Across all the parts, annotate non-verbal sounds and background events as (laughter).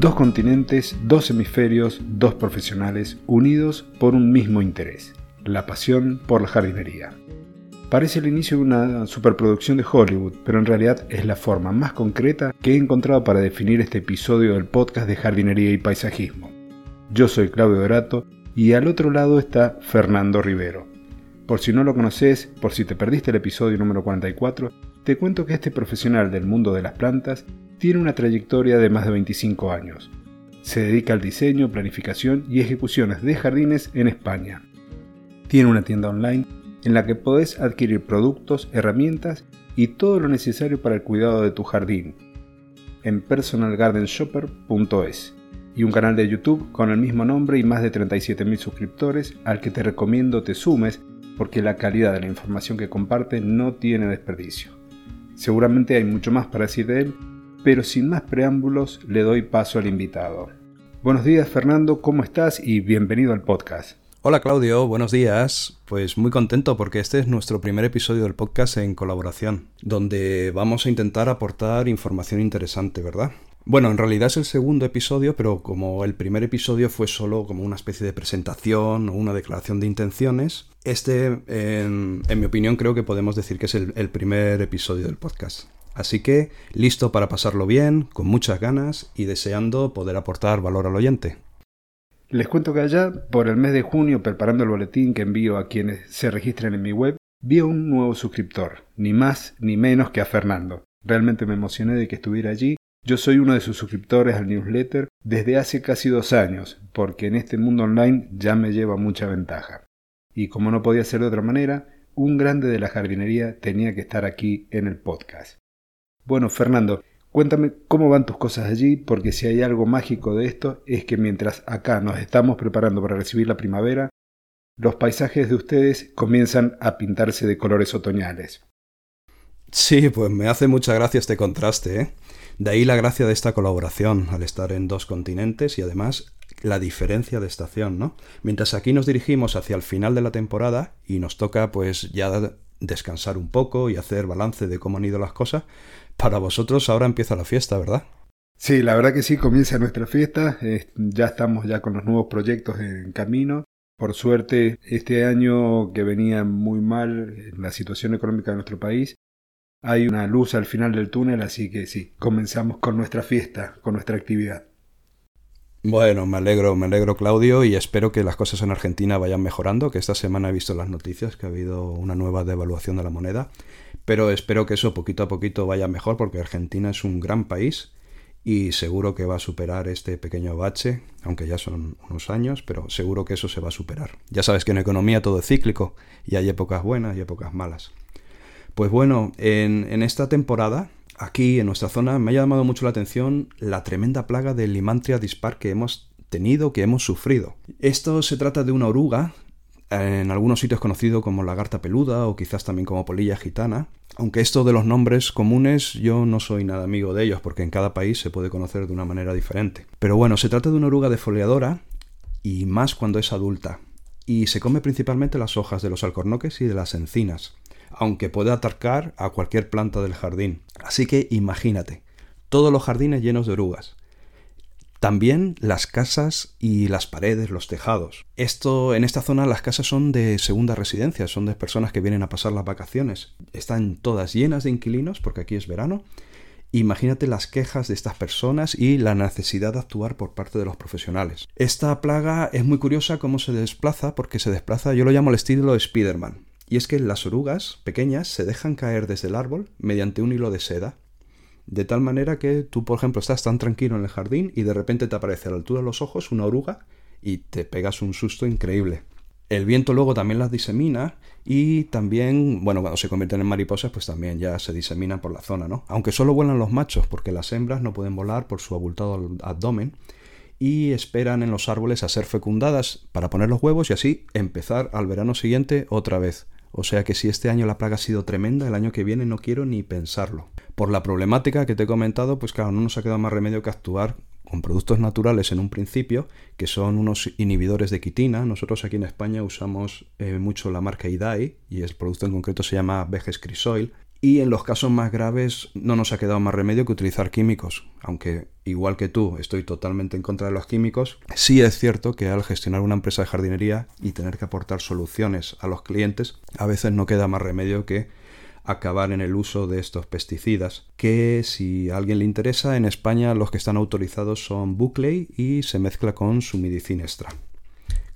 Dos continentes, dos hemisferios, dos profesionales unidos por un mismo interés, la pasión por la jardinería. Parece el inicio de una superproducción de Hollywood, pero en realidad es la forma más concreta que he encontrado para definir este episodio del podcast de jardinería y paisajismo. Yo soy Claudio Dorato y al otro lado está Fernando Rivero. Por si no lo conoces, por si te perdiste el episodio número 44, te cuento que este profesional del mundo de las plantas tiene una trayectoria de más de 25 años. Se dedica al diseño, planificación y ejecuciones de jardines en España. Tiene una tienda online en la que podés adquirir productos, herramientas y todo lo necesario para el cuidado de tu jardín en personalgardenshopper.es y un canal de YouTube con el mismo nombre y más de 37.000 suscriptores al que te recomiendo te sumes porque la calidad de la información que comparte no tiene desperdicio. Seguramente hay mucho más para decir de él, pero sin más preámbulos le doy paso al invitado. Buenos días Fernando, ¿cómo estás? Y bienvenido al podcast. Hola Claudio, buenos días. Pues muy contento porque este es nuestro primer episodio del podcast en colaboración, donde vamos a intentar aportar información interesante, ¿verdad? Bueno, en realidad es el segundo episodio, pero como el primer episodio fue solo como una especie de presentación o una declaración de intenciones, este, en, mi opinión, creo que podemos decir que es el, primer episodio del podcast. Así que listo para pasarlo bien, con muchas ganas y deseando poder aportar valor al oyente. Les cuento que allá, por el mes de junio, preparando el boletín que envío a quienes se registren en mi web, vi a un nuevo suscriptor, ni más ni menos que a Fernando. Realmente me emocioné de que estuviera allí. Yo soy uno de sus suscriptores al newsletter desde hace casi dos años, porque en este mundo online ya me lleva mucha ventaja. Y como no podía ser de otra manera, un grande de la jardinería tenía que estar aquí en el podcast. Bueno, Fernando, Cuéntame cómo van tus cosas allí, porque si hay algo mágico de esto es que mientras acá nos estamos preparando para recibir la primavera, los paisajes de ustedes comienzan a pintarse de colores otoñales. Sí, pues me hace mucha gracia este contraste, ¿eh? De ahí la gracia de esta colaboración, al estar en dos continentes y además la diferencia de estación, ¿no? Mientras aquí nos dirigimos hacia el final de la temporada y nos toca pues ya descansar un poco y hacer balance de cómo han ido las cosas, para vosotros ahora empieza la fiesta, ¿verdad? Sí, la verdad que sí, comienza nuestra fiesta. ya estamos ya con los nuevos proyectos en camino. Por suerte, este año que venía muy mal la situación económica de nuestro país, hay una luz al final del túnel, así que sí, comenzamos con nuestra fiesta, con nuestra actividad. Bueno, me alegro, me alegro Claudio y espero que las cosas en Argentina vayan mejorando, que esta semana he visto las noticias que ha habido una nueva devaluación de la moneda, pero espero que eso poquito a poquito vaya mejor porque Argentina es un gran país y seguro que va a superar este pequeño bache, aunque ya son unos años, pero seguro que eso se va a superar. Ya sabes que en economía todo es cíclico y hay épocas buenas y épocas malas. Pues bueno, en, en esta temporada aquí en nuestra zona me ha llamado mucho la atención la tremenda plaga de Limantria dispar que hemos tenido, que hemos sufrido. Esto se trata de una oruga, en algunos sitios conocido como lagarta peluda o quizás también como polilla gitana, aunque esto de los nombres comunes yo no soy nada amigo de ellos porque en cada país se puede conocer de una manera diferente. Pero bueno, se trata de una oruga defoliadora y más cuando es adulta, y se come principalmente las hojas de los alcornoques y de las encinas aunque puede atacar a cualquier planta del jardín. Así que imagínate, todos los jardines llenos de orugas. También las casas y las paredes, los tejados. Esto, en esta zona las casas son de segunda residencia, son de personas que vienen a pasar las vacaciones. Están todas llenas de inquilinos porque aquí es verano. Imagínate las quejas de estas personas y la necesidad de actuar por parte de los profesionales. Esta plaga es muy curiosa cómo se desplaza porque se desplaza, yo lo llamo el estilo Spiderman. Y es que las orugas pequeñas se dejan caer desde el árbol mediante un hilo de seda. De tal manera que tú, por ejemplo, estás tan tranquilo en el jardín y de repente te aparece a la altura de los ojos una oruga y te pegas un susto increíble. El viento luego también las disemina y también, bueno, cuando se convierten en mariposas, pues también ya se diseminan por la zona, ¿no? Aunque solo vuelan los machos, porque las hembras no pueden volar por su abultado abdomen y esperan en los árboles a ser fecundadas para poner los huevos y así empezar al verano siguiente otra vez. O sea que si este año la plaga ha sido tremenda, el año que viene no quiero ni pensarlo. Por la problemática que te he comentado, pues claro, no nos ha quedado más remedio que actuar con productos naturales en un principio, que son unos inhibidores de quitina. Nosotros aquí en España usamos eh, mucho la marca IDAI y el producto en concreto se llama Veges Crisoil. Y en los casos más graves no nos ha quedado más remedio que utilizar químicos, aunque igual que tú estoy totalmente en contra de los químicos, sí es cierto que al gestionar una empresa de jardinería y tener que aportar soluciones a los clientes, a veces no queda más remedio que acabar en el uso de estos pesticidas, que si a alguien le interesa, en España los que están autorizados son Buckley y se mezcla con su medicina extra.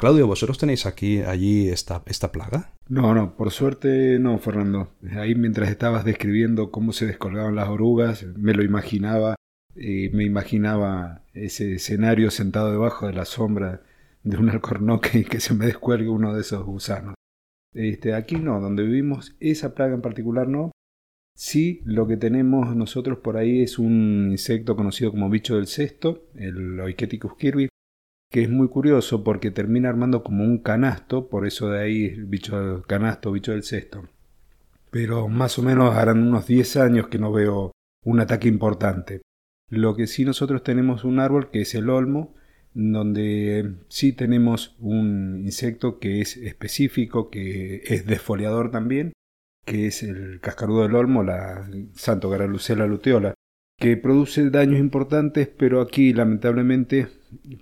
Claudio, ¿vosotros tenéis aquí, allí esta, esta plaga? No, no, por suerte no, Fernando. Ahí mientras estabas describiendo cómo se descolgaban las orugas, me lo imaginaba, y me imaginaba ese escenario sentado debajo de la sombra de un alcornoque y (laughs) que se me descuelgue uno de esos gusanos. Este, aquí no, donde vivimos, esa plaga en particular no. Sí, lo que tenemos nosotros por ahí es un insecto conocido como bicho del cesto, el Oiketicus kirby, que es muy curioso porque termina armando como un canasto, por eso de ahí el bicho del canasto, bicho del cesto. Pero más o menos harán unos 10 años que no veo un ataque importante. Lo que sí nosotros tenemos un árbol que es el olmo, donde sí tenemos un insecto que es específico, que es desfoliador también, que es el cascarudo del olmo, la Santo Garalucela luteola, que produce daños importantes, pero aquí lamentablemente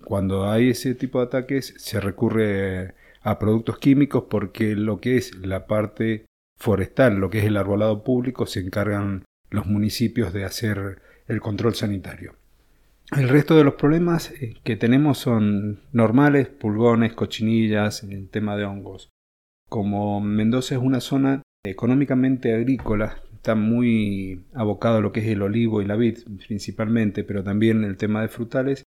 cuando hay ese tipo de ataques se recurre a productos químicos porque lo que es la parte forestal, lo que es el arbolado público, se encargan los municipios de hacer el control sanitario. El resto de los problemas eh, que tenemos son normales, pulgones, cochinillas, el tema de hongos. Como Mendoza es una zona económicamente agrícola, está muy abocado a lo que es el olivo y la vid principalmente, pero también el tema de frutales,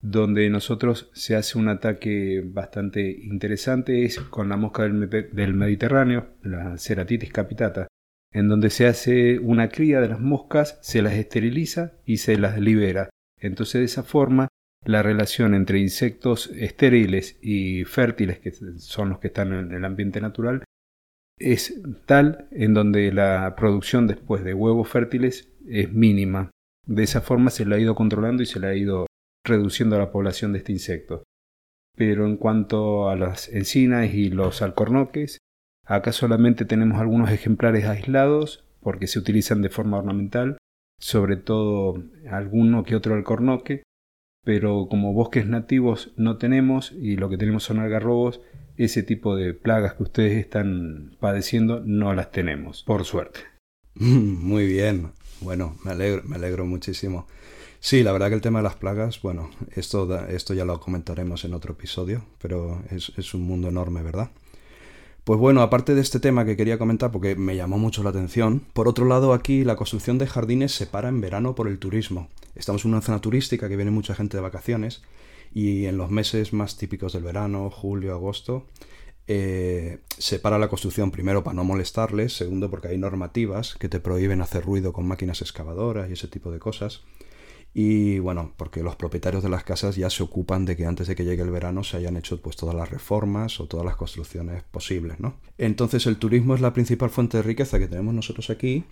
donde nosotros se hace un ataque bastante interesante es con la mosca del, Mediterráneo, la Ceratitis capitata, en donde se hace una cría de las moscas, se las esteriliza y se las libera. Entonces de esa forma la relación entre insectos estériles y fértiles, que son los que están en el ambiente natural, es tal en donde la producción después de huevos fértiles es mínima. De esa forma se le ha ido controlando y se le ha ido reduciendo la población de este insecto. Pero en cuanto a las encinas y los alcornoques, acá solamente tenemos algunos ejemplares aislados porque se utilizan de forma ornamental, sobre todo alguno que otro alcornoque, pero como bosques nativos no tenemos y lo que tenemos son algarrobos, ese tipo de plagas que ustedes están padeciendo no las tenemos, por suerte. (laughs) Muy bien, bueno, me alegro, me alegro muchísimo. Sí, la verdad que el tema de las plagas, bueno, esto, esto ya lo comentaremos en otro episodio, pero es, es un mundo enorme, ¿verdad? Pues bueno, aparte de este tema que quería comentar porque me llamó mucho la atención, por otro lado aquí la construcción de jardines se para en verano por el turismo. Estamos en una zona turística que viene mucha gente de vacaciones y en los meses más típicos del verano, julio, agosto, eh, se para la construcción primero para no molestarles, segundo porque hay normativas que te prohíben hacer ruido con máquinas excavadoras y ese tipo de cosas. Y bueno, porque los propietarios de las casas ya se ocupan de que antes de que llegue el verano se hayan hecho pues todas las reformas o todas las construcciones posibles, ¿no? Entonces el turismo es la principal fuente de riqueza que tenemos nosotros aquí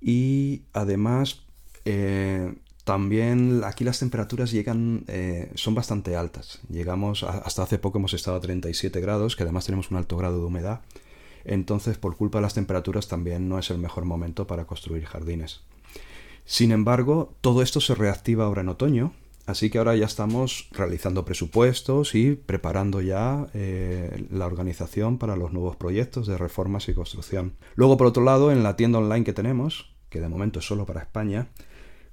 y además eh, también aquí las temperaturas llegan, eh, son bastante altas. Llegamos, hasta hace poco hemos estado a 37 grados, que además tenemos un alto grado de humedad. Entonces, por culpa de las temperaturas, también no es el mejor momento para construir jardines. Sin embargo, todo esto se reactiva ahora en otoño, así que ahora ya estamos realizando presupuestos y preparando ya eh, la organización para los nuevos proyectos de reformas y construcción. Luego, por otro lado, en la tienda online que tenemos, que de momento es solo para España,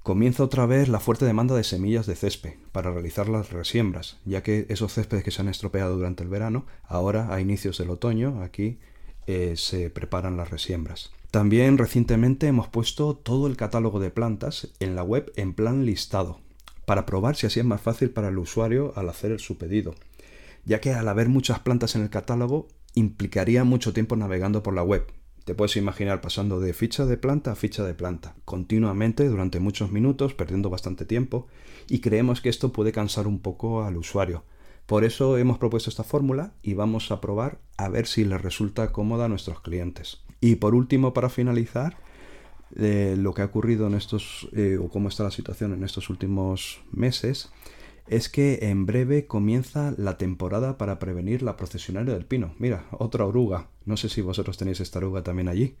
comienza otra vez la fuerte demanda de semillas de césped para realizar las resiembras, ya que esos céspedes que se han estropeado durante el verano, ahora a inicios del otoño, aquí eh, se preparan las resiembras. También recientemente hemos puesto todo el catálogo de plantas en la web en plan listado, para probar si así es más fácil para el usuario al hacer su pedido, ya que al haber muchas plantas en el catálogo implicaría mucho tiempo navegando por la web, te puedes imaginar pasando de ficha de planta a ficha de planta, continuamente durante muchos minutos, perdiendo bastante tiempo, y creemos que esto puede cansar un poco al usuario. Por eso hemos propuesto esta fórmula y vamos a probar a ver si les resulta cómoda a nuestros clientes. Y por último, para finalizar, eh, lo que ha ocurrido en estos, eh, o cómo está la situación en estos últimos meses, es que en breve comienza la temporada para prevenir la procesionaria del pino. Mira, otra oruga. No sé si vosotros tenéis esta oruga también allí.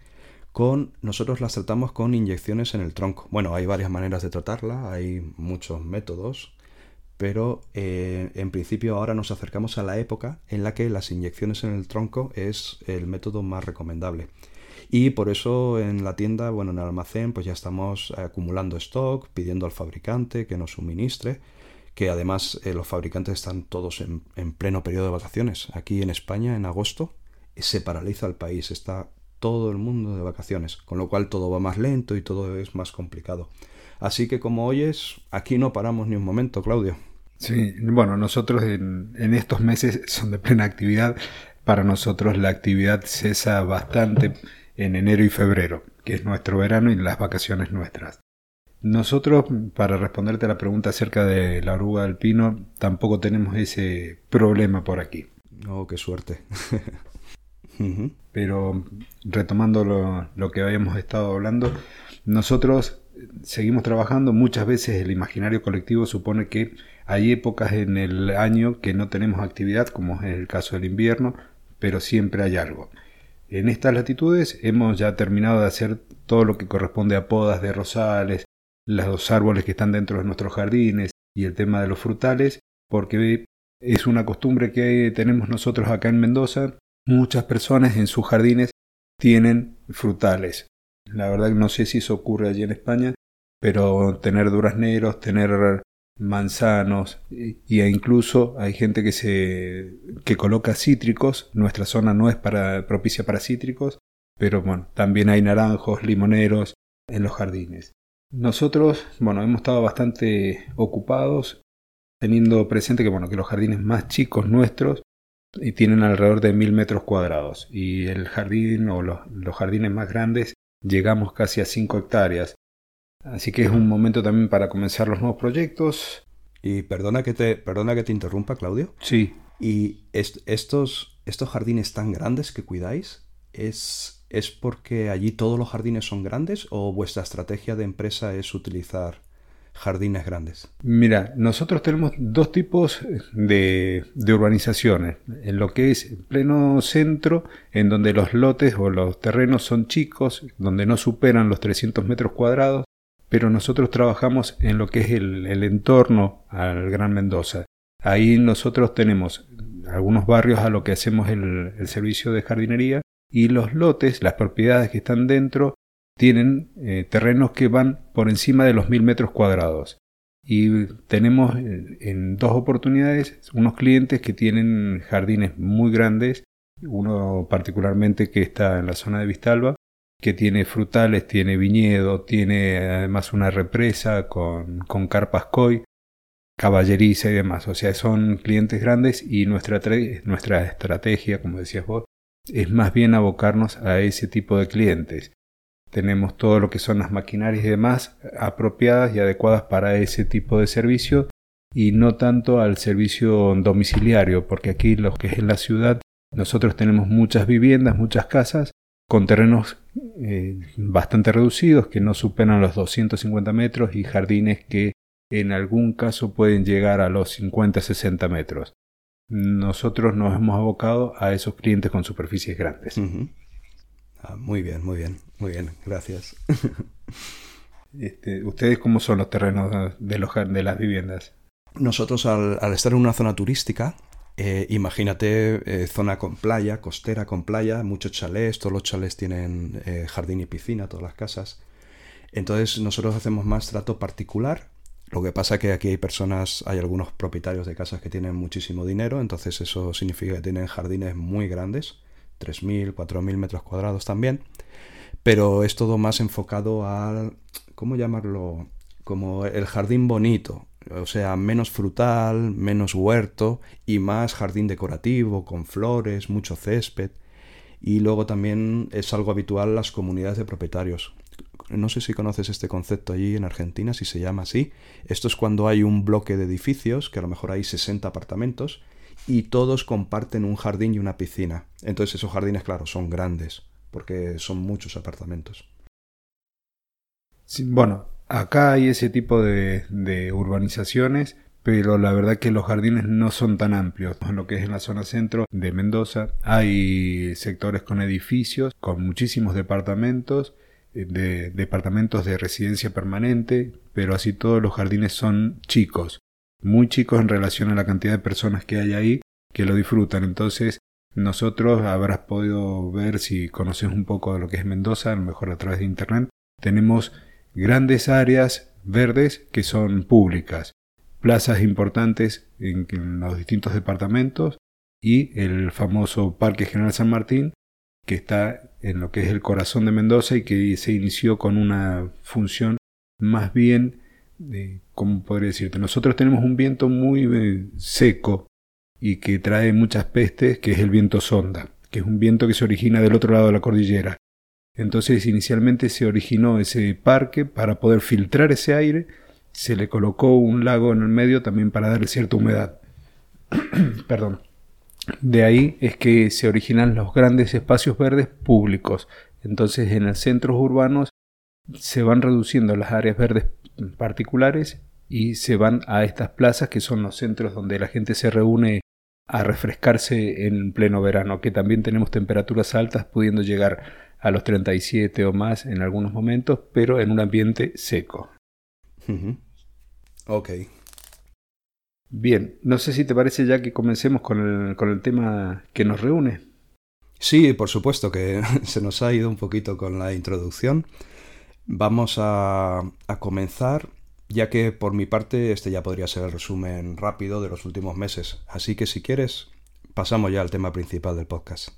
con nosotros las tratamos con inyecciones en el tronco. Bueno, hay varias maneras de tratarla, hay muchos métodos, pero eh, en principio ahora nos acercamos a la época en la que las inyecciones en el tronco es el método más recomendable. Y por eso en la tienda, bueno, en el almacén, pues ya estamos acumulando stock, pidiendo al fabricante que nos suministre, que además eh, los fabricantes están todos en, en pleno periodo de vacaciones. Aquí en España, en agosto, se paraliza el país, está todo el mundo de vacaciones, con lo cual todo va más lento y todo es más complicado. Así que como oyes, aquí no paramos ni un momento, Claudio. Sí, bueno, nosotros en, estos meses son de plena actividad. Para nosotros la actividad cesa bastante en enero y febrero, que es nuestro verano y las vacaciones nuestras. Nosotros, para responderte a la pregunta acerca de la oruga del pino, tampoco tenemos ese problema por aquí. Oh, qué suerte. (laughs) Pero retomando lo, que habíamos estado hablando, nosotros seguimos trabajando. Muchas veces el imaginario colectivo supone que hay épocas en el año que no tenemos actividad, como es el caso del invierno, pero siempre hay algo. En estas latitudes hemos ya terminado de hacer todo lo que corresponde a podas de rosales, los árboles que están dentro de nuestros jardines y el tema de los frutales, porque es una costumbre que tenemos nosotros acá en Mendoza Muchas personas en sus jardines tienen frutales. La verdad no sé si eso ocurre allí en España, pero tener durazneros, tener manzanos y e incluso hay gente que se que coloca cítricos. Nuestra zona no es para propicia para cítricos, pero bueno, también hay naranjos, limoneros en los jardines. Nosotros, bueno, hemos estado bastante ocupados teniendo presente que bueno, que los jardines más chicos nuestros y tienen alrededor de mil metros cuadrados. Y el jardín o los, jardines más grandes llegamos casi a 5 hectáreas. Así que es un momento también para comenzar los nuevos proyectos. Y perdona que te, perdona que te interrumpa, Claudio. Sí. ¿Y estos, estos jardines tan grandes que cuidáis, ¿es, ¿es porque allí todos los jardines son grandes o vuestra estrategia de empresa es utilizar jardines grandes? Mira, nosotros tenemos dos tipos de, urbanizaciones. En lo que es pleno centro, en donde los lotes o los terrenos son chicos, donde no superan los 300 metros cuadrados, pero nosotros trabajamos en lo que es el, entorno al Gran Mendoza. Ahí nosotros tenemos algunos barrios a lo que hacemos el, el servicio de jardinería y los lotes, las propiedades que están dentro, tienen eh, terrenos que van por encima de los mil metros cuadrados. Y tenemos eh, en dos oportunidades unos clientes que tienen jardines muy grandes, uno particularmente que está en la zona de Vistalba, que tiene frutales, tiene viñedo, tiene además una represa con, con carpas koi, caballeriza y demás. O sea, son clientes grandes y nuestra, nuestra estrategia, como decías vos, es más bien abocarnos a ese tipo de clientes tenemos todo lo que son las maquinarias y demás apropiadas y adecuadas para ese tipo de servicio y no tanto al servicio domiciliario, porque aquí lo que es en la ciudad nosotros tenemos muchas viviendas, muchas casas con terrenos eh, bastante reducidos que no superan los 250 metros y jardines que en algún caso pueden llegar a los 50-60 metros. Nosotros nos hemos abocado a esos clientes con superficies grandes. Ah, muy bien, muy bien, muy bien, gracias. (laughs) Este, ¿Ustedes cómo son los terrenos de, los, de las viviendas? Nosotros al, estar en una zona turística, eh, imagínate eh, zona con playa, costera con playa, muchos chalés, todos los chalés tienen eh, jardín y piscina, todas las casas. Entonces nosotros hacemos más trato particular. Lo que pasa que aquí hay personas, hay algunos propietarios de casas que tienen muchísimo dinero, entonces eso significa que tienen jardines muy grandes 3.000, 4.000 metros cuadrados también, pero es todo más enfocado al, ¿cómo llamarlo? Como el jardín bonito, o sea, menos frutal, menos huerto y más jardín decorativo, con flores, mucho césped. Y luego también es algo habitual las comunidades de propietarios. No sé si conoces este concepto allí en Argentina, si se llama así. Esto es cuando hay un bloque de edificios, que a lo mejor hay 60 apartamentos, y todos comparten un jardín y una piscina. Entonces esos jardines, claro, son grandes, porque son muchos apartamentos. bueno, acá hay ese tipo de, urbanizaciones, pero la verdad que los jardines no son tan amplios. En lo que es en la zona centro de Mendoza hay sectores con edificios, con muchísimos departamentos, de departamentos de residencia permanente, pero así todos los jardines son chicos, muy chicos en relación a la cantidad de personas que hay ahí que lo disfrutan. Entonces, nosotros habrás podido ver si conoces un poco de lo que es Mendoza, a lo mejor a través de internet. Tenemos grandes áreas verdes que son públicas plazas importantes en, los distintos departamentos y el famoso Parque General San Martín, que está en lo que es el corazón de Mendoza y que se inició con una función más bien, de, ¿cómo podría decirte? Nosotros tenemos un viento muy eh, seco y que trae muchas pestes, que es el viento sonda, que es un viento que se origina del otro lado de la cordillera. Entonces inicialmente se originó ese parque para poder filtrar ese aire se le colocó un lago en el medio también para darle cierta humedad. (coughs) Perdón. De ahí es que se originan los grandes espacios verdes públicos. Entonces en los centros urbanos se van reduciendo las áreas verdes particulares y se van a estas plazas que son los centros donde la gente se reúne a refrescarse en pleno verano, que también tenemos temperaturas altas pudiendo llegar a los 37 o más en algunos momentos, pero en un ambiente seco. Ok. Bien, no sé si te parece ya que comencemos con el, con el tema que nos reúne. Sí, por supuesto que (laughs) se nos ha ido un poquito con la introducción. Vamos a, a, comenzar, ya que por mi parte este ya podría ser el resumen rápido de los últimos meses. Así que si quieres, pasamos ya al tema principal del podcast.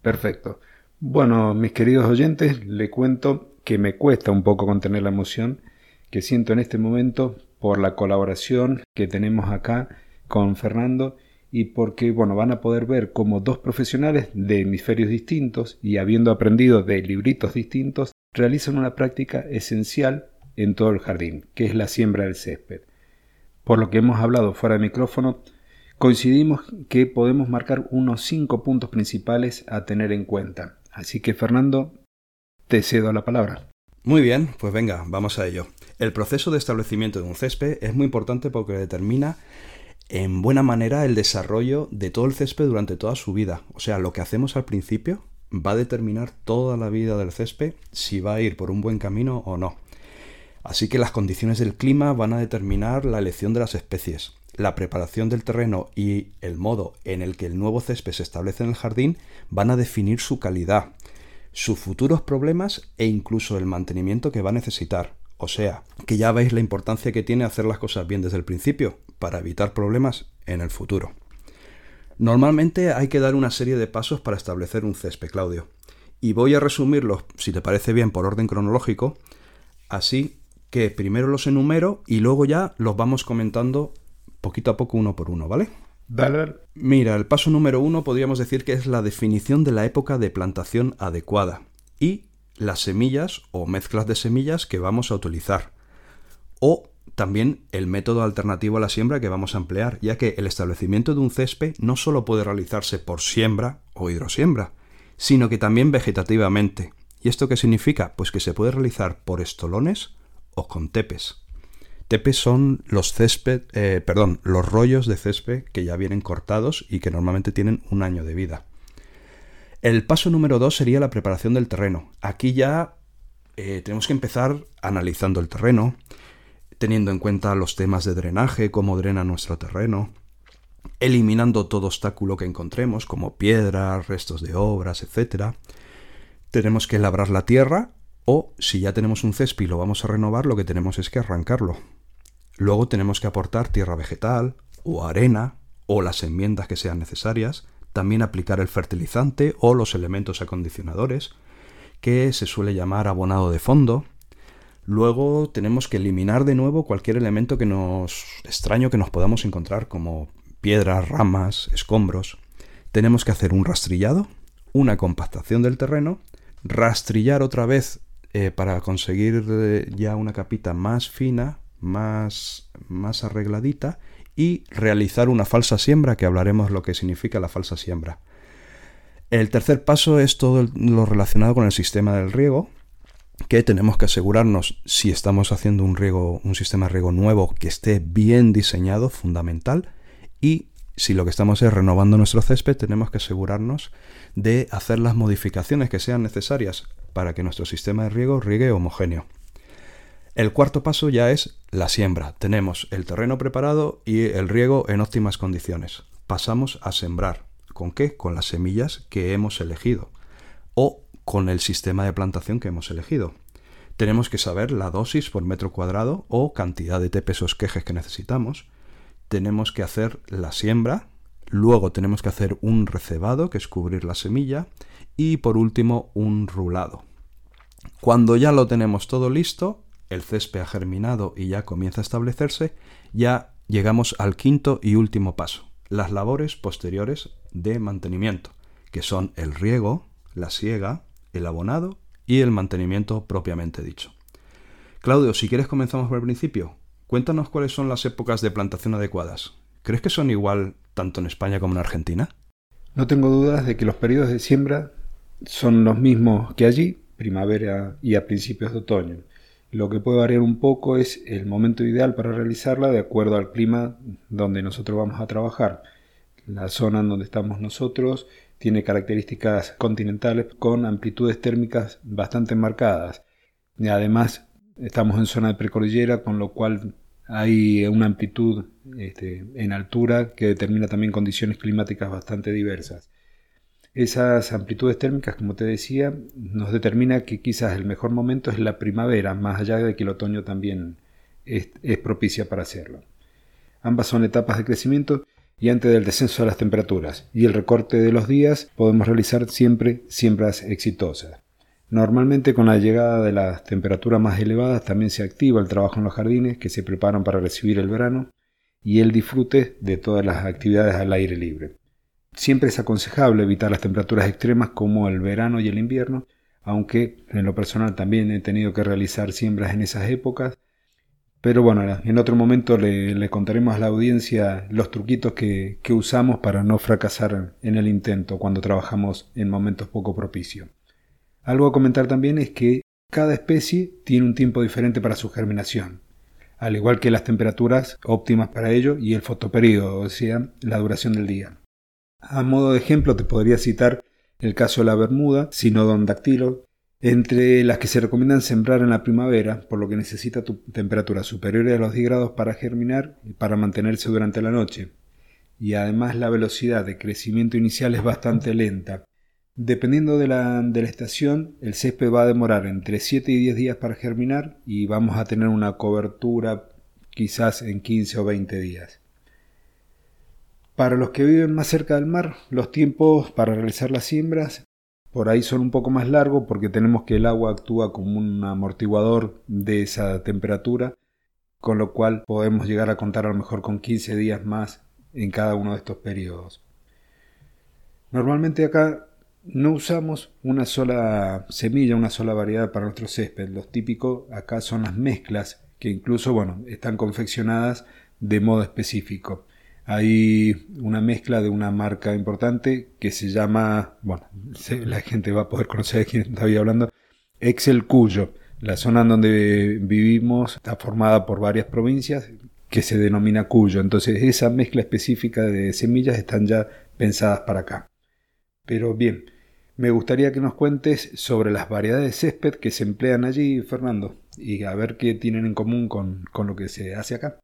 Perfecto. Bueno, mis queridos oyentes, le cuento que me cuesta un poco contener la emoción que siento en este momento por la colaboración que tenemos acá con Fernando y porque bueno, van a poder ver cómo dos profesionales de hemisferios distintos y habiendo aprendido de libritos distintos realizan una práctica esencial en todo el jardín, que es la siembra del césped. Por lo que hemos hablado fuera de micrófono, coincidimos que podemos marcar unos cinco puntos principales a tener en cuenta. Así que Fernando, te cedo la palabra. Muy bien, pues venga, vamos a ello. El proceso de establecimiento de un césped es muy importante porque determina en buena manera el desarrollo de todo el césped durante toda su vida. O sea, lo que hacemos al principio va a determinar toda la vida del césped si va a ir por un buen camino o no. Así que las condiciones del clima van a determinar la elección de las especies. La preparación del terreno y el modo en el que el nuevo césped se establece en el jardín van a definir su calidad, sus futuros problemas e incluso el mantenimiento que va a necesitar. O sea, que ya veis la importancia que tiene hacer las cosas bien desde el principio para evitar problemas en el futuro. Normalmente hay que dar una serie de pasos para establecer un césped, Claudio. Y voy a resumirlos, si te parece bien, por orden cronológico, así que primero los enumero y luego ya los vamos comentando poquito a poco uno por uno, ¿vale? Dale. Mira, el paso número uno podríamos decir que es la definición de la época de plantación adecuada y las semillas o mezclas de semillas que vamos a utilizar. O también el método alternativo a la siembra que vamos a emplear, ya que el establecimiento de un césped no solo puede realizarse por siembra o hidrosiembra, sino que también vegetativamente. ¿Y esto qué significa? Pues que se puede realizar por estolones o con tepes. Tepes son los césped, eh, perdón, los rollos de césped que ya vienen cortados y que normalmente tienen un año de vida. El paso número dos sería la preparación del terreno. Aquí ya eh, tenemos que empezar analizando el terreno, teniendo en cuenta los temas de drenaje, cómo drena nuestro terreno, eliminando todo obstáculo que encontremos, como piedras, restos de obras, etc. Tenemos que labrar la tierra o, si ya tenemos un césped y lo vamos a renovar, lo que tenemos es que arrancarlo. Luego tenemos que aportar tierra vegetal o arena o las enmiendas que sean necesarias también aplicar el fertilizante o los elementos acondicionadores, que se suele llamar abonado de fondo. Luego tenemos que eliminar de nuevo cualquier elemento que nos extraño que nos podamos encontrar, como piedras, ramas, escombros. Tenemos que hacer un rastrillado, una compactación del terreno, rastrillar otra vez eh, para conseguir eh, ya una capita más fina, más, más arregladita y realizar una falsa siembra, que hablaremos lo que significa la falsa siembra. El tercer paso es todo lo relacionado con el sistema del riego, que tenemos que asegurarnos si estamos haciendo un riego, un sistema de riego nuevo que esté bien diseñado, fundamental, y si lo que estamos es renovando nuestro césped, tenemos que asegurarnos de hacer las modificaciones que sean necesarias para que nuestro sistema de riego riegue homogéneo. El cuarto paso ya es la siembra. Tenemos el terreno preparado y el riego en óptimas condiciones. Pasamos a sembrar. ¿Con qué? Con las semillas que hemos elegido o con el sistema de plantación que hemos elegido. Tenemos que saber la dosis por metro cuadrado o cantidad de tepes o esquejes que necesitamos. Tenemos que hacer la siembra. Luego tenemos que hacer un recebado, que es cubrir la semilla. Y por último, un rulado. Cuando ya lo tenemos todo listo, el césped ha germinado y ya comienza a establecerse, ya llegamos al quinto y último paso, las labores posteriores de mantenimiento, que son el riego, la siega, el abonado y el mantenimiento propiamente dicho. Claudio, si quieres comenzamos por el principio. Cuéntanos cuáles son las épocas de plantación adecuadas. ¿Crees que son igual tanto en España como en Argentina? No tengo dudas de que los periodos de siembra son los mismos que allí, primavera y a principios de otoño. Lo que puede variar un poco es el momento ideal para realizarla de acuerdo al clima donde nosotros vamos a trabajar. La zona en donde estamos nosotros tiene características continentales con amplitudes térmicas bastante marcadas. Y además estamos en zona de precordillera, con lo cual hay una amplitud este, en altura que determina también condiciones climáticas bastante diversas. Esas amplitudes térmicas, como te decía, nos determina que quizás el mejor momento es la primavera, más allá de que el otoño también es, propicia para hacerlo. Ambas son etapas de crecimiento y antes del descenso de las temperaturas y el recorte de los días podemos realizar siempre siembras exitosas. Normalmente con la llegada de las temperaturas más elevadas también se activa el trabajo en los jardines que se preparan para recibir el verano y el disfrute de todas las actividades al aire libre. Siempre es aconsejable evitar las temperaturas extremas como el verano y el invierno, aunque en lo personal también he tenido que realizar siembras en esas épocas. Pero bueno, en otro momento le, contaremos a la audiencia los truquitos que, que usamos para no fracasar en el intento cuando trabajamos en momentos poco propicios. Algo a comentar también es que cada especie tiene un tiempo diferente para su germinación, al igual que las temperaturas óptimas para ello y el fotoperíodo, o sea, la duración del día. A modo de ejemplo te podría citar el caso de la Bermuda, Sinodon dactylo, entre las que se recomiendan sembrar en la primavera, por lo que necesita temperatura superior a los 10 grados para germinar y para mantenerse durante la noche. Y además la velocidad de crecimiento inicial es bastante lenta. Dependiendo de la, de la estación, el césped va a demorar entre 7 y 10 días para germinar y vamos a tener una cobertura quizás en 15 o 20 días. Para los que viven más cerca del mar, los tiempos para realizar las siembras por ahí son un poco más largos porque tenemos que el agua actúa como un amortiguador de esa temperatura, con lo cual podemos llegar a contar a lo mejor con 15 días más en cada uno de estos periodos. Normalmente acá no usamos una sola semilla, una sola variedad para nuestro césped. Los típicos acá son las mezclas, que incluso bueno, están confeccionadas de modo específico. Hay una mezcla de una marca importante que se llama, bueno, la gente va a poder conocer de quién estaba hablando, Excel Cuyo. La zona en donde vivimos está formada por varias provincias que se denomina Cuyo. Entonces esa mezcla específica de semillas están ya pensadas para acá. Pero bien, me gustaría que nos cuentes sobre las variedades de césped que se emplean allí, Fernando, y a ver qué tienen en común con, con lo que se hace acá.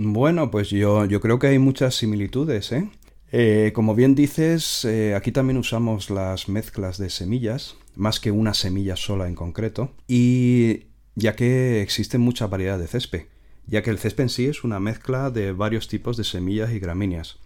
Bueno, pues yo, yo creo que hay muchas similitudes, ¿eh? eh como bien dices, eh, aquí también usamos las mezclas de semillas, más que una semilla sola en concreto, y ya que existe mucha variedad de césped, ya que el césped en sí es una mezcla de varios tipos de semillas y gramíneas.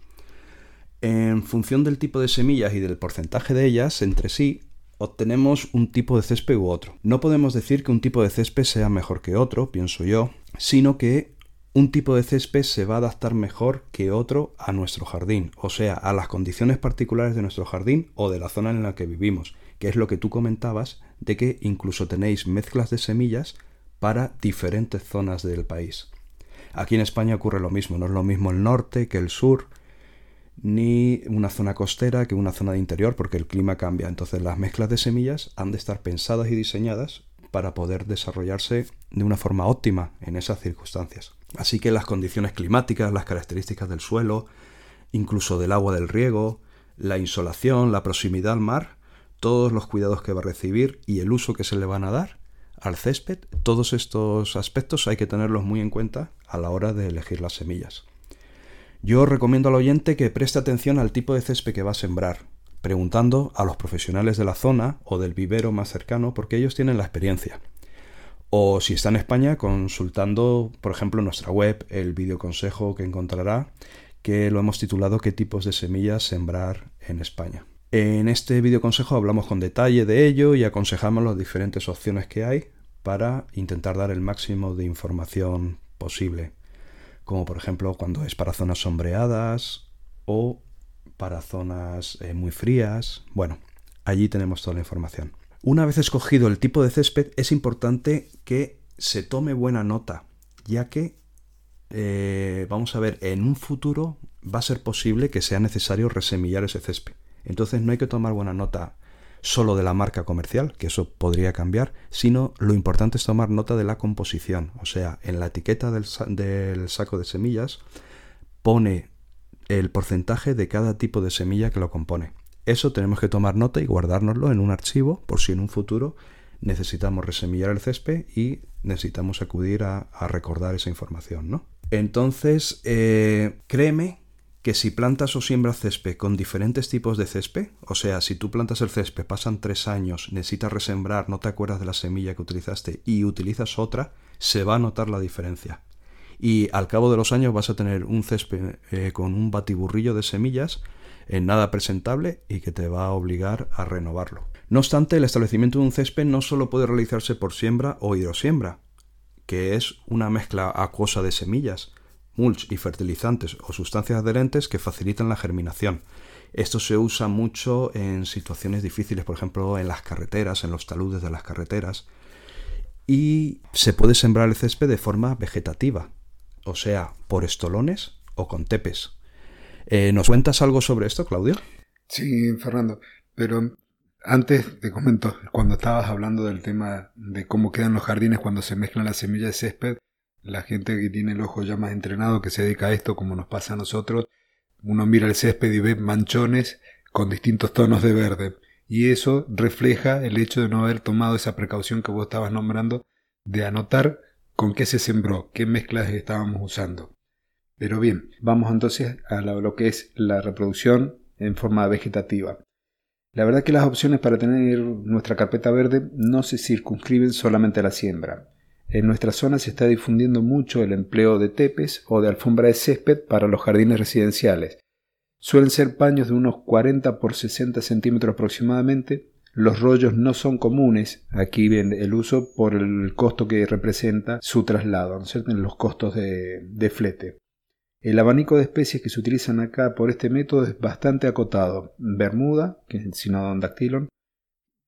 En función del tipo de semillas y del porcentaje de ellas entre sí, obtenemos un tipo de césped u otro. No podemos decir que un tipo de césped sea mejor que otro, pienso yo, sino que un tipo de césped se va a adaptar mejor que otro a nuestro jardín, o sea, a las condiciones particulares de nuestro jardín o de la zona en la que vivimos, que es lo que tú comentabas de que incluso tenéis mezclas de semillas para diferentes zonas del país. Aquí en España ocurre lo mismo, no es lo mismo el norte que el sur, ni una zona costera que una zona de interior, porque el clima cambia. Entonces las mezclas de semillas han de estar pensadas y diseñadas para poder desarrollarse de una forma óptima en esas circunstancias. Así que las condiciones climáticas, las características del suelo, incluso del agua del riego, la insolación, la proximidad al mar, todos los cuidados que va a recibir y el uso que se le van a dar al césped, todos estos aspectos hay que tenerlos muy en cuenta a la hora de elegir las semillas. Yo recomiendo al oyente que preste atención al tipo de césped que va a sembrar, preguntando a los profesionales de la zona o del vivero más cercano porque ellos tienen la experiencia. O si está en España, consultando, por ejemplo, nuestra web, el videoconsejo que encontrará, que lo hemos titulado ¿Qué tipos de semillas sembrar en España? En este videoconsejo hablamos con detalle de ello y aconsejamos las diferentes opciones que hay para intentar dar el máximo de información posible, como por ejemplo cuando es para zonas sombreadas o para zonas eh, muy frías. Bueno, allí tenemos toda la información. Una vez escogido el tipo de césped, es importante que se tome buena nota, ya que, eh, vamos a ver, en un futuro va a ser posible que sea necesario resemillar ese césped. Entonces no hay que tomar buena nota solo de la marca comercial, que eso podría cambiar, sino lo importante es tomar nota de la composición. O sea, en la etiqueta del, del saco de semillas pone el porcentaje de cada tipo de semilla que lo compone. Eso tenemos que tomar nota y guardárnoslo en un archivo por si en un futuro necesitamos resemillar el césped y necesitamos acudir a, recordar esa información, ¿no? Entonces, eh, créeme que si plantas o siembras césped con diferentes tipos de césped, o sea, si tú plantas el césped, pasan tres años, necesitas resembrar, no te acuerdas de la semilla que utilizaste y utilizas otra, se va a notar la diferencia y al cabo de los años vas a tener un césped eh, con un batiburrillo de semillas en nada presentable y que te va a obligar a renovarlo. No obstante, el establecimiento de un césped no solo puede realizarse por siembra o hidrosiembra, que es una mezcla acuosa de semillas, mulch y fertilizantes o sustancias adherentes que facilitan la germinación. Esto se usa mucho en situaciones difíciles, por ejemplo, en las carreteras, en los taludes de las carreteras. Y se puede sembrar el césped de forma vegetativa, o sea, por estolones o con tepes. Eh, ¿Nos cuentas algo sobre esto, Claudio? Sí, Fernando, pero antes te comento, cuando estabas hablando del tema de cómo quedan los jardines cuando se mezclan las semillas de césped, la gente que tiene el ojo ya más entrenado, que se dedica a esto, como nos pasa a nosotros, uno mira el césped y ve manchones con distintos tonos de verde. Y eso refleja el hecho de no haber tomado esa precaución que vos estabas nombrando de anotar con qué se sembró, qué mezclas estábamos usando. Pero bien, vamos entonces a lo que es la reproducción en forma vegetativa. La verdad que las opciones para tener nuestra carpeta verde no se circunscriben solamente a la siembra. En nuestra zona se está difundiendo mucho el empleo de tepes o de alfombra de césped para los jardines residenciales. Suelen ser paños de unos 40 por 60 centímetros aproximadamente, los rollos no son comunes aquí bien el uso por el costo que representa su traslado, ¿no cierto? los costos de, flete. El abanico de especies que se utilizan acá por este método es bastante acotado. Bermuda, que es el Sinodon dactylon,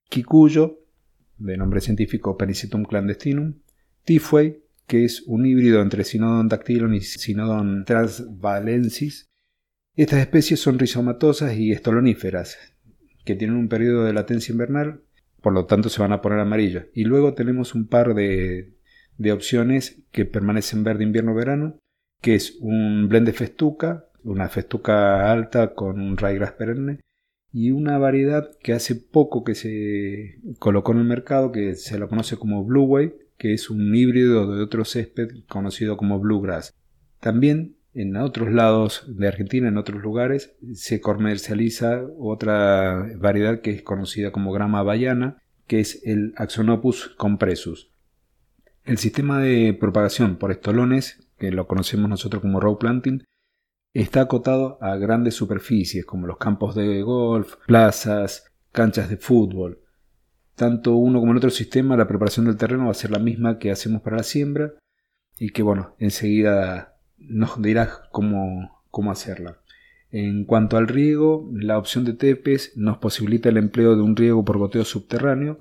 Kikuyo, de nombre científico Pericetum clandestinum, Tifway, que es un híbrido entre Sinodon dactylon y Sinodon transvalensis. Estas especies son rizomatosas y estoloníferas, que tienen un periodo de latencia invernal, por lo tanto se van a poner amarillas. Y luego tenemos un par de opciones que permanecen verde invierno-verano, que es un blend de festuca, una festuca alta con un ryegrass perenne, y una variedad que hace poco que se colocó en el mercado, que se lo conoce como Blue Wave, que es un híbrido de otro césped conocido como Bluegrass. También en otros lados de Argentina, en otros lugares, se comercializa otra variedad que es conocida como grama bayana, que es el Axonopus compressus. El sistema de propagación por estolones, que lo conocemos nosotros como row planting, está acotado a grandes superficies como los campos de golf, plazas, canchas de fútbol. Tanto uno como el otro sistema, la preparación del terreno va a ser la misma que hacemos para la siembra y que bueno, enseguida nos dirás cómo, cómo hacerla. En cuanto al riego, la opción de TEPES nos posibilita el empleo de un riego por goteo subterráneo,